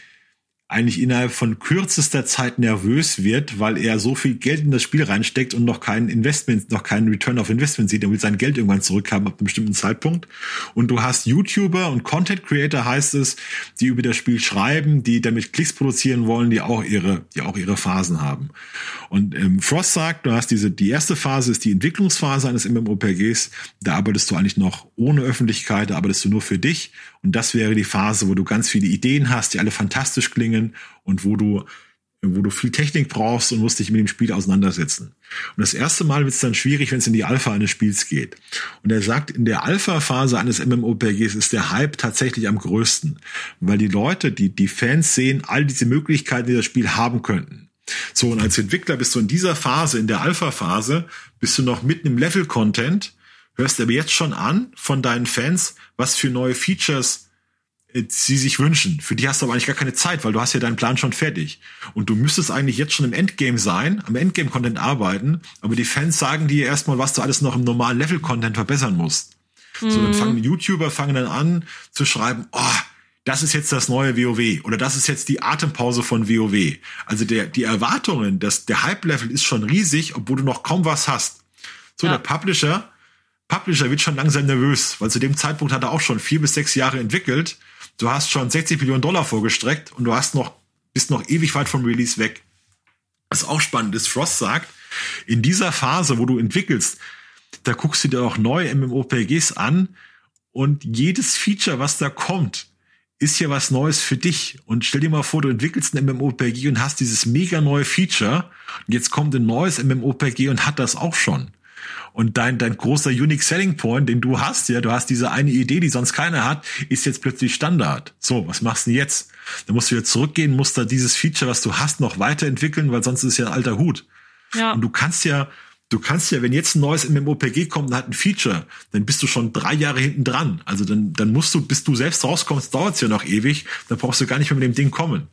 B: eigentlich innerhalb von kürzester Zeit nervös wird, weil er so viel Geld in das Spiel reinsteckt und noch keinen Investment, noch keinen Return of Investment sieht. Er will sein Geld irgendwann zurückhaben ab einem bestimmten Zeitpunkt. Und du hast YouTuber und Content Creator heißt es, die über das Spiel schreiben, die damit Klicks produzieren wollen, die auch ihre, die auch ihre Phasen haben. Und ähm, Frost sagt, du hast diese, die erste Phase ist die Entwicklungsphase eines MMORPGs. Da arbeitest du eigentlich noch ohne Öffentlichkeit, da arbeitest du nur für dich. Und das wäre die Phase, wo du ganz viele Ideen hast, die alle fantastisch klingen und wo du wo du viel Technik brauchst und musst dich mit dem Spiel auseinandersetzen. Und das erste Mal wird es dann schwierig, wenn es in die Alpha eines Spiels geht. Und er sagt, in der Alpha-Phase eines MMORPGs ist der Hype tatsächlich am größten, weil die Leute, die, die Fans sehen all diese Möglichkeiten, die das Spiel haben könnten. So, und als Entwickler bist du in dieser Phase, in der Alpha-Phase, bist du noch mitten im Level-Content hörst aber jetzt schon an von deinen Fans, was für neue Features sie sich wünschen. Für die hast du aber eigentlich gar keine Zeit, weil du hast ja deinen Plan schon fertig. Und du müsstest eigentlich jetzt schon im Endgame sein, am Endgame-Content arbeiten, aber die Fans sagen dir erstmal, was du alles noch im normalen Level-Content verbessern musst. Mhm. So, dann mhm. fangen YouTuber fangen dann an zu schreiben, oh, das ist jetzt das neue WoW oder das ist jetzt die Atempause von WoW. Also der, die Erwartungen, dass der Hype-Level ist schon riesig, obwohl du noch kaum was hast. So, ja. der Publisher Publisher wird schon langsam nervös, weil zu dem Zeitpunkt hat er auch schon vier bis sechs Jahre entwickelt. Du hast schon 60 Millionen Dollar vorgestreckt und du hast noch, bist noch ewig weit vom Release weg. Was auch spannend ist, Frost sagt, in dieser Phase, wo du entwickelst, da guckst du dir auch neue MMOPGs an und jedes Feature, was da kommt, ist ja was Neues für dich. Und stell dir mal vor, du entwickelst ein MMOPG und hast dieses mega neue Feature. Und jetzt kommt ein neues MMOPG und hat das auch schon. Und dein, dein großer Unique Selling Point, den du hast, ja, du hast diese eine Idee, die sonst keiner hat, ist jetzt plötzlich Standard. So, was machst du denn jetzt? Da musst du wieder zurückgehen, musst da dieses Feature, was du hast, noch weiterentwickeln, weil sonst ist es ja ein alter Hut. Ja. Und du kannst ja, du kannst ja, wenn jetzt ein neues MMOPG kommt und hat ein Feature, dann bist du schon drei Jahre hinten dran. Also dann, dann musst du, bis du selbst rauskommst, dauert es ja noch ewig, dann brauchst du gar nicht mehr mit dem Ding kommen.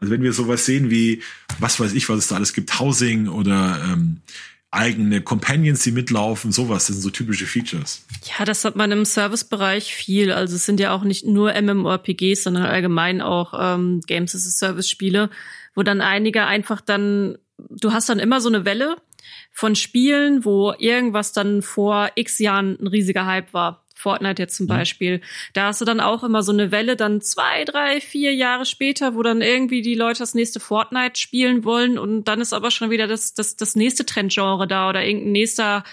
B: Also wenn wir sowas sehen wie, was weiß ich, was es da alles gibt, Housing oder ähm, eigene Companions, die mitlaufen, sowas, das sind so typische Features.
A: Ja, das hat man im Servicebereich viel. Also es sind ja auch nicht nur MMORPGs, sondern allgemein auch ähm, Games as a Service Spiele, wo dann einige einfach dann, du hast dann immer so eine Welle von Spielen, wo irgendwas dann vor x Jahren ein riesiger Hype war. Fortnite jetzt zum mhm. Beispiel. Da hast du dann auch immer so eine Welle, dann zwei, drei, vier Jahre später, wo dann irgendwie die Leute das nächste Fortnite spielen wollen und dann ist aber schon wieder das, das, das nächste Trendgenre da oder irgendein nächster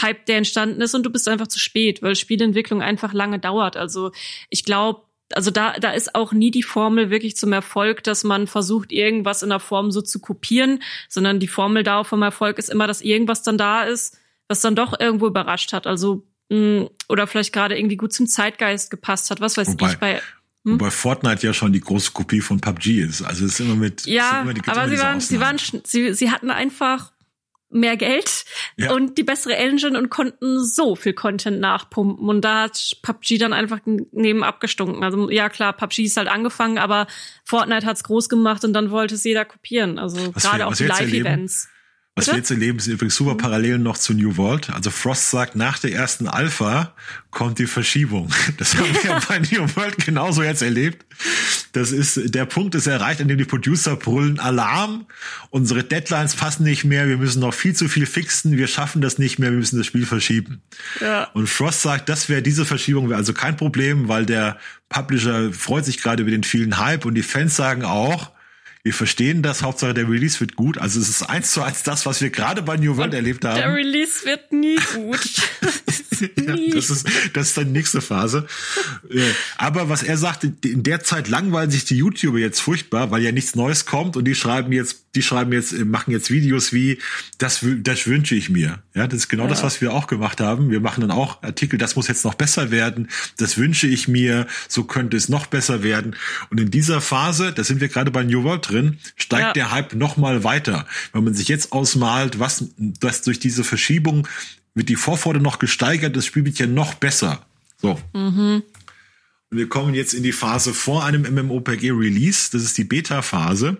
A: Hype, der entstanden ist und du bist einfach zu spät, weil Spielentwicklung einfach lange dauert. Also ich glaube, also da, da ist auch nie die Formel wirklich zum Erfolg, dass man versucht, irgendwas in der Form so zu kopieren, sondern die Formel da vom Erfolg ist immer, dass irgendwas dann da ist, was dann doch irgendwo überrascht hat. Also mh, oder vielleicht gerade irgendwie gut zum Zeitgeist gepasst hat. Was weiß
B: Wobei,
A: ich bei
B: hm? Wobei Fortnite ja schon die große Kopie von PUBG ist. Also es ist immer mit.
A: Ja,
B: immer
A: die, aber sie waren, sie waren, sie, sie hatten einfach mehr Geld ja. und die bessere Engine und konnten so viel Content nachpumpen. Und da hat PUBG dann einfach neben abgestunken. Also ja klar, PUBG ist halt angefangen, aber Fortnite hat's groß gemacht und dann wollte es jeder kopieren. Also gerade auch die Live-Events.
B: Was wir jetzt erleben, sind übrigens super mhm. Parallelen noch zu New World. Also Frost sagt, nach der ersten Alpha kommt die Verschiebung. Das haben wir ja bei New World genauso jetzt erlebt. Das ist, der Punkt ist erreicht, an dem die Producer brüllen Alarm. Unsere Deadlines passen nicht mehr. Wir müssen noch viel zu viel fixen. Wir schaffen das nicht mehr. Wir müssen das Spiel verschieben. Ja. Und Frost sagt, das wäre diese Verschiebung wäre also kein Problem, weil der Publisher freut sich gerade über den vielen Hype und die Fans sagen auch, wir verstehen das, Hauptsache der Release wird gut. Also es ist eins zu eins das, was wir gerade bei New World Und erlebt haben.
A: Der Release wird nie gut.
B: Ja, das, ist, das ist dann die nächste Phase. Aber was er sagte, in der Zeit langweilen sich die YouTuber jetzt furchtbar, weil ja nichts Neues kommt und die schreiben jetzt, die schreiben jetzt, machen jetzt Videos wie, das, das wünsche ich mir. Ja, das ist genau ja. das, was wir auch gemacht haben. Wir machen dann auch Artikel, das muss jetzt noch besser werden, das wünsche ich mir, so könnte es noch besser werden. Und in dieser Phase, da sind wir gerade bei New World drin, steigt ja. der Hype noch mal weiter. Wenn man sich jetzt ausmalt, was das durch diese Verschiebung wird die Vorfreude noch gesteigert, das Spiel wird ja noch besser. So. Mhm. Und wir kommen jetzt in die Phase vor einem MMOPG-Release. Das ist die Beta-Phase.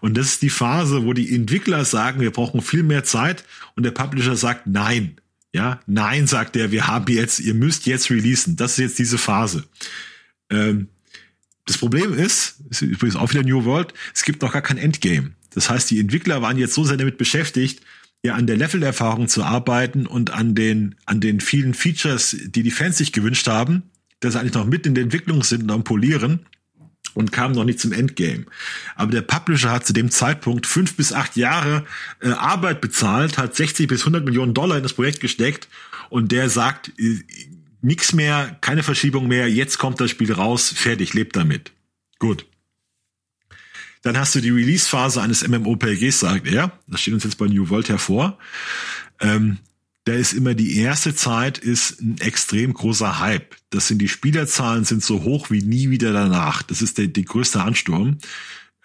B: Und das ist die Phase, wo die Entwickler sagen, wir brauchen viel mehr Zeit. Und der Publisher sagt, nein. Ja, nein, sagt er, wir haben jetzt, ihr müsst jetzt releasen. Das ist jetzt diese Phase. Ähm, das Problem ist, ist übrigens auch wieder New World, es gibt noch gar kein Endgame. Das heißt, die Entwickler waren jetzt so sehr damit beschäftigt, ja an der Levelerfahrung zu arbeiten und an den an den vielen Features, die die Fans sich gewünscht haben, dass eigentlich noch mit in der Entwicklung sind und am polieren und kamen noch nicht zum Endgame. Aber der Publisher hat zu dem Zeitpunkt fünf bis acht Jahre äh, Arbeit bezahlt, hat 60 bis 100 Millionen Dollar in das Projekt gesteckt und der sagt, äh, nix mehr, keine Verschiebung mehr, jetzt kommt das Spiel raus, fertig, lebt damit. Gut. Dann hast du die Release-Phase eines MMOPGs, sagt er. Das steht uns jetzt bei New World hervor. Ähm, da ist immer die erste Zeit ist ein extrem großer Hype. Das sind die Spielerzahlen sind so hoch wie nie wieder danach. Das ist der, der größte Ansturm.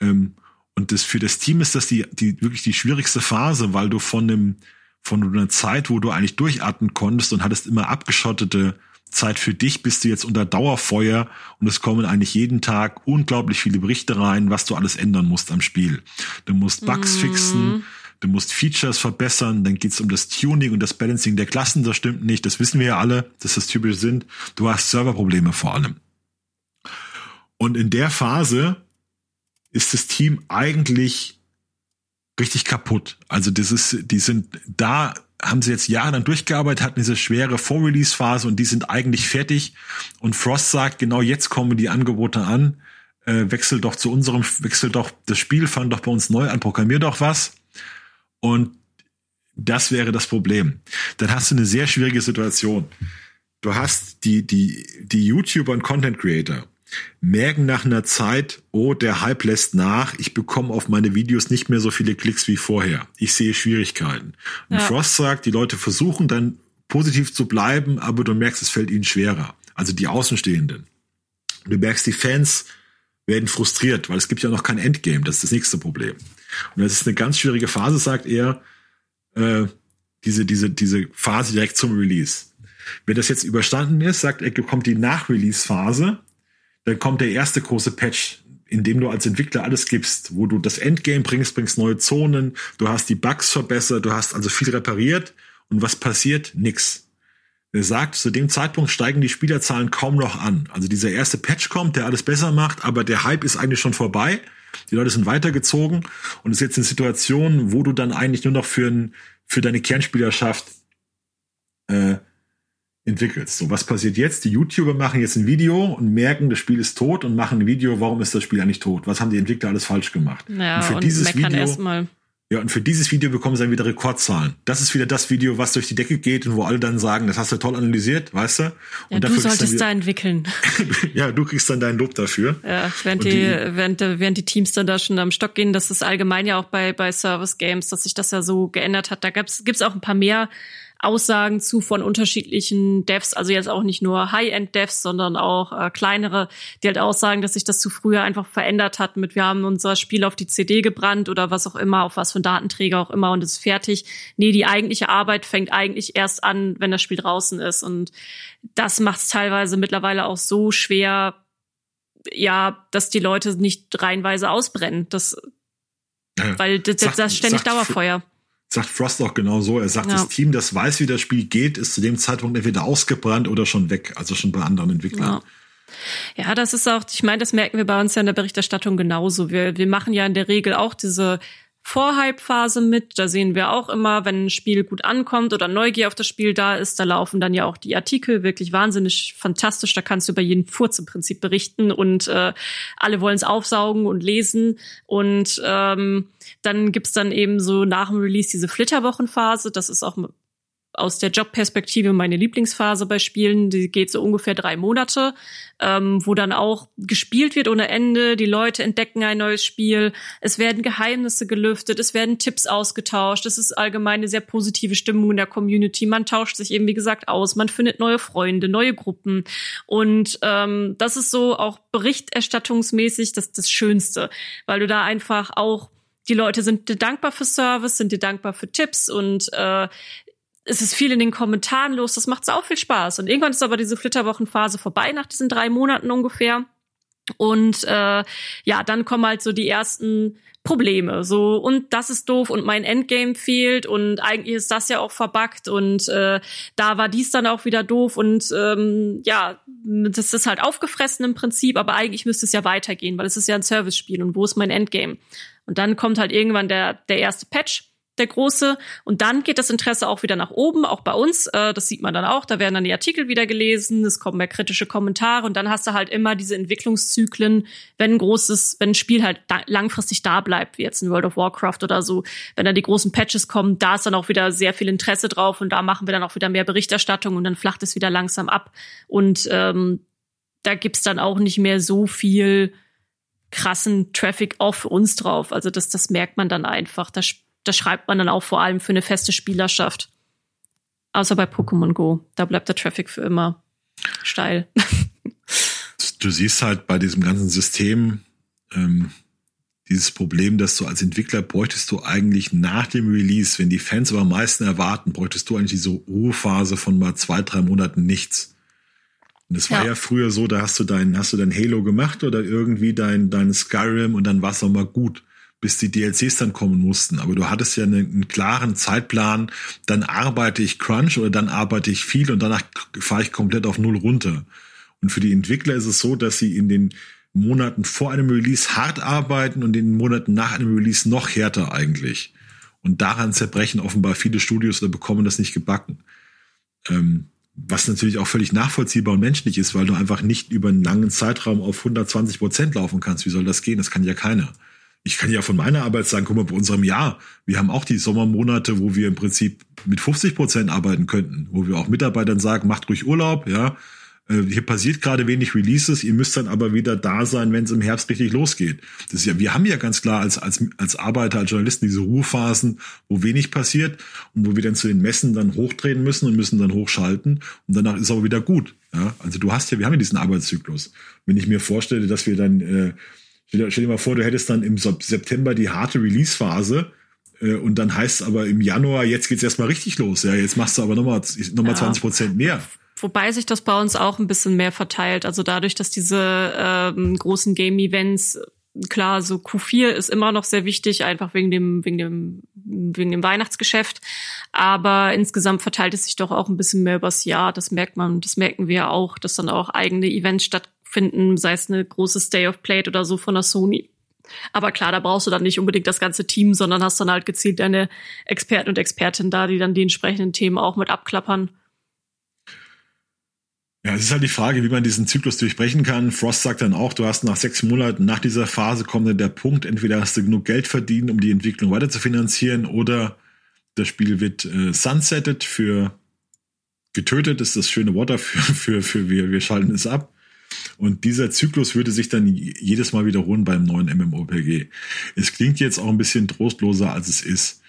B: Ähm, und das für das Team ist das die, die wirklich die schwierigste Phase, weil du von einem von einer Zeit, wo du eigentlich durchatmen konntest und hattest immer abgeschottete Zeit für dich, bist du jetzt unter Dauerfeuer und es kommen eigentlich jeden Tag unglaublich viele Berichte rein, was du alles ändern musst am Spiel. Du musst Bugs mm. fixen, du musst Features verbessern, dann geht's um das Tuning und das Balancing der Klassen, das stimmt nicht, das wissen wir ja alle, dass das typisch sind. Du hast Serverprobleme vor allem. Und in der Phase ist das Team eigentlich richtig kaputt. Also das ist, die sind da, haben sie jetzt jahrelang durchgearbeitet, hatten diese schwere Vor-Release-Phase und die sind eigentlich fertig. Und Frost sagt, genau jetzt kommen die Angebote an. Äh, wechsel doch zu unserem, wechsel doch das Spiel, fang doch bei uns neu an, programmier doch was. Und das wäre das Problem. Dann hast du eine sehr schwierige Situation. Du hast die, die, die YouTuber und Content Creator merken nach einer Zeit, oh, der Hype lässt nach, ich bekomme auf meine Videos nicht mehr so viele Klicks wie vorher. Ich sehe Schwierigkeiten. Und ja. Frost sagt, die Leute versuchen dann positiv zu bleiben, aber du merkst, es fällt ihnen schwerer. Also die Außenstehenden. Du merkst, die Fans werden frustriert, weil es gibt ja noch kein Endgame. Das ist das nächste Problem. Und das ist eine ganz schwierige Phase, sagt er, äh, diese, diese, diese Phase direkt zum Release. Wenn das jetzt überstanden ist, sagt er, kommt die Nach-Release-Phase dann kommt der erste große Patch, in dem du als Entwickler alles gibst, wo du das Endgame bringst, bringst neue Zonen, du hast die Bugs verbessert, du hast also viel repariert und was passiert? Nix. Er sagt, zu dem Zeitpunkt steigen die Spielerzahlen kaum noch an. Also dieser erste Patch kommt, der alles besser macht, aber der Hype ist eigentlich schon vorbei. Die Leute sind weitergezogen und es ist jetzt eine Situation, wo du dann eigentlich nur noch für, ein, für deine Kernspielerschaft äh, entwickelst. So, was passiert jetzt? Die YouTuber machen jetzt ein Video und merken, das Spiel ist tot und machen ein Video, warum ist das Spiel eigentlich tot? Was haben die Entwickler alles falsch gemacht?
A: Ja, und für und dieses Video.
B: Ja, und für dieses Video bekommen sie dann wieder Rekordzahlen. Das ist wieder das Video, was durch die Decke geht und wo alle dann sagen, das hast du toll analysiert, weißt du?
A: Und ja, du solltest da entwickeln.
B: ja, du kriegst dann deinen Lob dafür.
A: Ja, während die, die, während, während die Teams dann da schon am Stock gehen, das ist allgemein ja auch bei, bei Service Games, dass sich das ja so geändert hat. Da gibt's, gibt's auch ein paar mehr Aussagen zu von unterschiedlichen Devs, also jetzt auch nicht nur High-End-Devs, sondern auch äh, kleinere, die halt aussagen, dass sich das zu früher einfach verändert hat mit, wir haben unser Spiel auf die CD gebrannt oder was auch immer, auf was für Datenträger auch immer und es ist fertig. Nee, die eigentliche Arbeit fängt eigentlich erst an, wenn das Spiel draußen ist und das macht es teilweise mittlerweile auch so schwer, ja, dass die Leute nicht reihenweise ausbrennen. Das, weil das, sagt, das ständig sagt, Dauerfeuer.
B: Sagt Frost auch genau so. Er sagt, ja. das Team, das weiß, wie das Spiel geht, ist zu dem Zeitpunkt entweder ausgebrannt oder schon weg, also schon bei anderen Entwicklern.
A: Ja. Ja, das ist auch, ich meine, das merken wir bei uns ja in der Berichterstattung genauso. Wir, wir machen ja in der Regel auch diese Vorhype-Phase mit. Da sehen wir auch immer, wenn ein Spiel gut ankommt oder Neugier auf das Spiel da ist, da laufen dann ja auch die Artikel wirklich wahnsinnig fantastisch. Da kannst du über jeden Furz im Prinzip berichten und äh, alle wollen es aufsaugen und lesen. Und ähm, dann gibt's dann eben so nach dem Release diese Flitterwochenphase. Das ist auch aus der Jobperspektive meine Lieblingsphase bei Spielen. Die geht so ungefähr drei Monate, ähm, wo dann auch gespielt wird ohne Ende. Die Leute entdecken ein neues Spiel. Es werden Geheimnisse gelüftet. Es werden Tipps ausgetauscht. Es ist allgemein eine sehr positive Stimmung in der Community. Man tauscht sich eben, wie gesagt, aus. Man findet neue Freunde, neue Gruppen. Und ähm, das ist so auch berichterstattungsmäßig das, das Schönste, weil du da einfach auch die Leute sind dir dankbar für Service, sind dir dankbar für Tipps und äh, es ist viel in den Kommentaren los, das macht sau viel Spaß. Und irgendwann ist aber diese Flitterwochenphase vorbei, nach diesen drei Monaten ungefähr. Und äh, ja, dann kommen halt so die ersten Probleme. So, und das ist doof und mein Endgame fehlt und eigentlich ist das ja auch verbuggt und äh, da war dies dann auch wieder doof und ähm, ja, das ist halt aufgefressen im Prinzip, aber eigentlich müsste es ja weitergehen, weil es ist ja ein Service-Spiel und wo ist mein Endgame? Und dann kommt halt irgendwann der, der erste Patch der große. Und dann geht das Interesse auch wieder nach oben, auch bei uns. Äh, das sieht man dann auch. Da werden dann die Artikel wieder gelesen, es kommen mehr kritische Kommentare und dann hast du halt immer diese Entwicklungszyklen, wenn ein großes, wenn ein Spiel halt da, langfristig da bleibt, wie jetzt in World of Warcraft oder so, wenn dann die großen Patches kommen, da ist dann auch wieder sehr viel Interesse drauf und da machen wir dann auch wieder mehr Berichterstattung und dann flacht es wieder langsam ab. Und ähm, da gibt's dann auch nicht mehr so viel krassen Traffic auch für uns drauf. Also das, das merkt man dann einfach. Da das schreibt man dann auch vor allem für eine feste Spielerschaft. Außer bei Pokémon Go. Da bleibt der Traffic für immer steil.
B: Du siehst halt bei diesem ganzen System ähm, dieses Problem, dass du als Entwickler bräuchtest du eigentlich nach dem Release, wenn die Fans aber am meisten erwarten, bräuchtest du eigentlich diese Ruhephase von mal zwei, drei Monaten nichts. Und das war ja. ja früher so, da hast du dein, hast du dein Halo gemacht oder irgendwie dein, dein Skyrim und dann war es auch mal gut bis die DLCs dann kommen mussten. Aber du hattest ja einen, einen klaren Zeitplan, dann arbeite ich Crunch oder dann arbeite ich viel und danach fahre ich komplett auf Null runter. Und für die Entwickler ist es so, dass sie in den Monaten vor einem Release hart arbeiten und in den Monaten nach einem Release noch härter eigentlich. Und daran zerbrechen offenbar viele Studios oder bekommen das nicht gebacken. Ähm, was natürlich auch völlig nachvollziehbar und menschlich ist, weil du einfach nicht über einen langen Zeitraum auf 120 Prozent laufen kannst. Wie soll das gehen? Das kann ja keiner ich kann ja von meiner Arbeit sagen, guck mal, bei unserem Jahr, wir haben auch die Sommermonate, wo wir im Prinzip mit 50 Prozent arbeiten könnten, wo wir auch Mitarbeitern sagen, macht ruhig Urlaub, ja. Äh, hier passiert gerade wenig Releases, ihr müsst dann aber wieder da sein, wenn es im Herbst richtig losgeht. Das ist ja, wir haben ja ganz klar als, als, als Arbeiter, als Journalisten diese Ruhephasen, wo wenig passiert und wo wir dann zu den Messen dann hochdrehen müssen und müssen dann hochschalten und danach ist aber wieder gut. Ja, also du hast ja, wir haben ja diesen Arbeitszyklus. Wenn ich mir vorstelle, dass wir dann äh, Stell, stell dir mal vor, du hättest dann im September die harte Release-Phase äh, und dann heißt es aber im Januar, jetzt geht's erstmal richtig los. Ja, jetzt machst du aber nochmal noch mal ja. 20 Prozent mehr.
A: Wobei sich das bei uns auch ein bisschen mehr verteilt. Also dadurch, dass diese ähm, großen Game-Events klar, so Q4 ist immer noch sehr wichtig, einfach wegen dem, wegen dem, wegen dem Weihnachtsgeschäft. Aber insgesamt verteilt es sich doch auch ein bisschen mehr übers Jahr. Das merkt man, das merken wir auch, dass dann auch eigene Events statt, finden, sei es eine große Stay of Plate oder so von der Sony. Aber klar, da brauchst du dann nicht unbedingt das ganze Team, sondern hast dann halt gezielt deine Experten und Expertinnen da, die dann die entsprechenden Themen auch mit abklappern.
B: Ja, es ist halt die Frage, wie man diesen Zyklus durchbrechen kann. Frost sagt dann auch, du hast nach sechs Monaten nach dieser Phase kommt dann der Punkt, entweder hast du genug Geld verdient, um die Entwicklung weiter zu finanzieren, oder das Spiel wird äh, sunsetted für getötet, ist das schöne Wort dafür, für, für wir, wir schalten es ab. Und dieser Zyklus würde sich dann jedes Mal wiederholen beim neuen MMORPG. Es klingt jetzt auch ein bisschen trostloser, als es ist.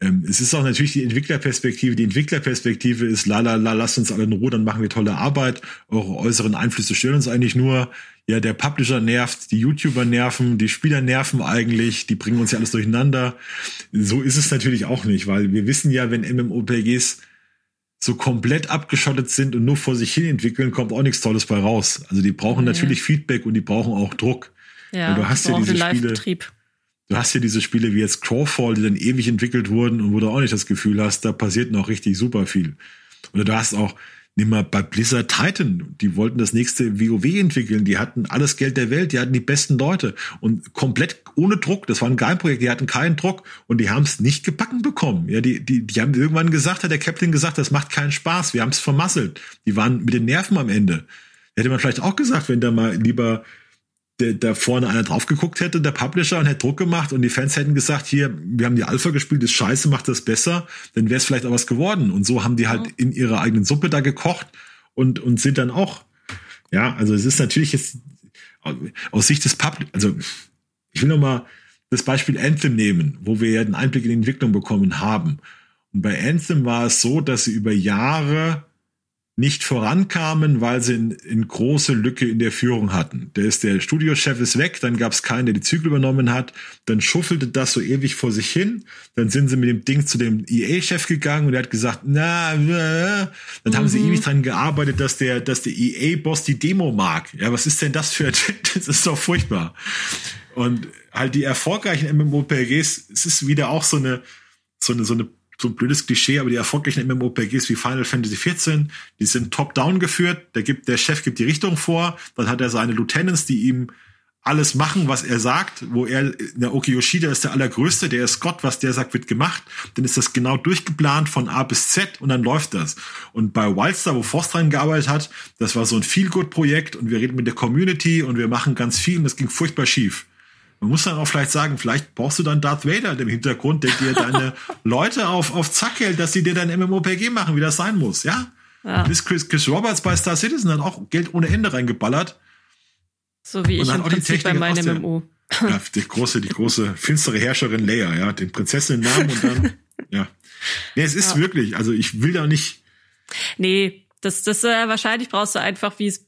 B: Ähm, es ist auch natürlich die Entwicklerperspektive. Die Entwicklerperspektive ist, la la la, lasst uns alle in Ruhe, dann machen wir tolle Arbeit. Eure äußeren Einflüsse stören uns eigentlich nur. Ja, der Publisher nervt, die YouTuber nerven, die Spieler nerven eigentlich, die bringen uns ja alles durcheinander. So ist es natürlich auch nicht, weil wir wissen ja, wenn MMOPGs so komplett abgeschottet sind und nur vor sich hin entwickeln, kommt auch nichts Tolles bei raus. Also die brauchen ja. natürlich Feedback und die brauchen auch Druck. Ja, du hast ja diese Spiele. Du hast ja diese Spiele wie jetzt Crowfall, die dann ewig entwickelt wurden und wo du auch nicht das Gefühl hast, da passiert noch richtig super viel. Oder du hast auch, nimm mal bei Blizzard Titan, die wollten das nächste WoW entwickeln, die hatten alles Geld der Welt, die hatten die besten Leute und komplett ohne Druck, das war ein Geheimprojekt, die hatten keinen Druck und die haben es nicht gebacken bekommen. Ja, die, die, die haben irgendwann gesagt, hat der Captain gesagt, das macht keinen Spaß, wir haben es vermasselt. Die waren mit den Nerven am Ende. Hätte man vielleicht auch gesagt, wenn da mal lieber der, da vorne einer drauf geguckt hätte, der Publisher, und hätte Druck gemacht und die Fans hätten gesagt, hier, wir haben die Alpha gespielt, ist scheiße, macht das besser, dann wäre es vielleicht auch was geworden. Und so haben die halt in ihrer eigenen Suppe da gekocht und, und sind dann auch, ja, also es ist natürlich jetzt aus Sicht des Public, also ich will noch mal das Beispiel Anthem nehmen, wo wir ja einen Einblick in die Entwicklung bekommen haben. Und bei Anthem war es so, dass sie über Jahre nicht vorankamen, weil sie eine in große Lücke in der Führung hatten. Der ist der Studiochef ist weg, dann gab es keinen, der die Zügel übernommen hat, dann schuffelte das so ewig vor sich hin, dann sind sie mit dem Ding zu dem EA-Chef gegangen und er hat gesagt, na, äh. dann mhm. haben sie mhm. ewig dran gearbeitet, dass der, dass der EA-Boss die Demo mag. Ja, was ist denn das für, das ist doch furchtbar. Und halt die erfolgreichen MMORPGs, es ist wieder auch so eine, so eine, so eine so ein blödes Klischee, aber die erfolgreichen MMORPGs wie Final Fantasy XIV, die sind top-down geführt. Der gibt, der Chef gibt die Richtung vor, dann hat er seine Lieutenants, die ihm alles machen, was er sagt, wo er, der Oki Yoshida ist der allergrößte, der ist Gott, was der sagt, wird gemacht. Dann ist das genau durchgeplant von A bis Z und dann läuft das. Und bei Wildstar, wo Forst dran gearbeitet hat, das war so ein Feel-Good-Projekt und wir reden mit der Community und wir machen ganz viel und das ging furchtbar schief. Man muss dann auch vielleicht sagen, vielleicht brauchst du dann Darth Vader im Hintergrund, der dir deine Leute auf, auf Zack hält, dass sie dir dein MMOPG machen, wie das sein muss, ja? ja. Chris, Chris Roberts bei Star Citizen hat auch Geld ohne Ende reingeballert.
A: So wie ich im Prinzip bei meinem MMO.
B: Ja, die große, die große finstere Herrscherin Leia, ja, den Prinzessinnen-Namen und dann, ja. Nee, es ist ja. wirklich, also ich will da nicht.
A: Nee, das, das äh, wahrscheinlich brauchst du einfach, wie es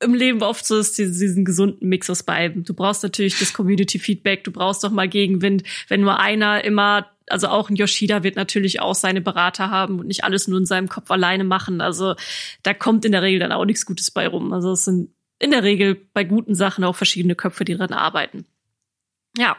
A: im Leben oft so ist, diesen gesunden Mix aus beiden. Du brauchst natürlich das Community-Feedback, du brauchst doch mal Gegenwind. Wenn nur einer immer, also auch ein Yoshida wird natürlich auch seine Berater haben und nicht alles nur in seinem Kopf alleine machen. Also da kommt in der Regel dann auch nichts Gutes bei rum. Also es sind in der Regel bei guten Sachen auch verschiedene Köpfe, die daran arbeiten. Ja.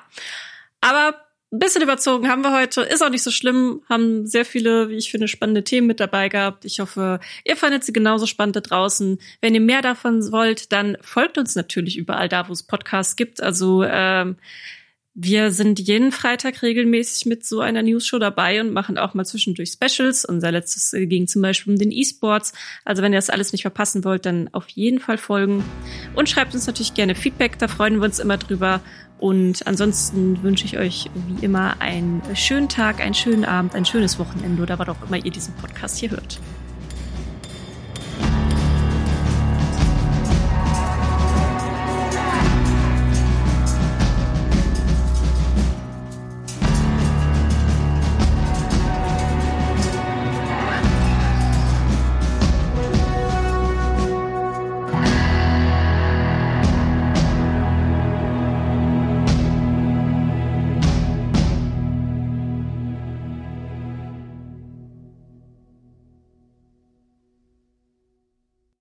A: Aber ein bisschen überzogen haben wir heute. Ist auch nicht so schlimm. Haben sehr viele, wie ich finde, spannende Themen mit dabei gehabt. Ich hoffe, ihr fandet sie genauso spannend da draußen. Wenn ihr mehr davon wollt, dann folgt uns natürlich überall da, wo es Podcasts gibt. Also ähm, wir sind jeden Freitag regelmäßig mit so einer News-Show dabei und machen auch mal zwischendurch Specials. Unser letztes ging zum Beispiel um den E-Sports. Also wenn ihr das alles nicht verpassen wollt, dann auf jeden Fall folgen. Und schreibt uns natürlich gerne Feedback, da freuen wir uns immer drüber. Und ansonsten wünsche ich euch wie immer einen schönen Tag, einen schönen Abend, ein schönes Wochenende oder was auch immer ihr diesen Podcast hier hört.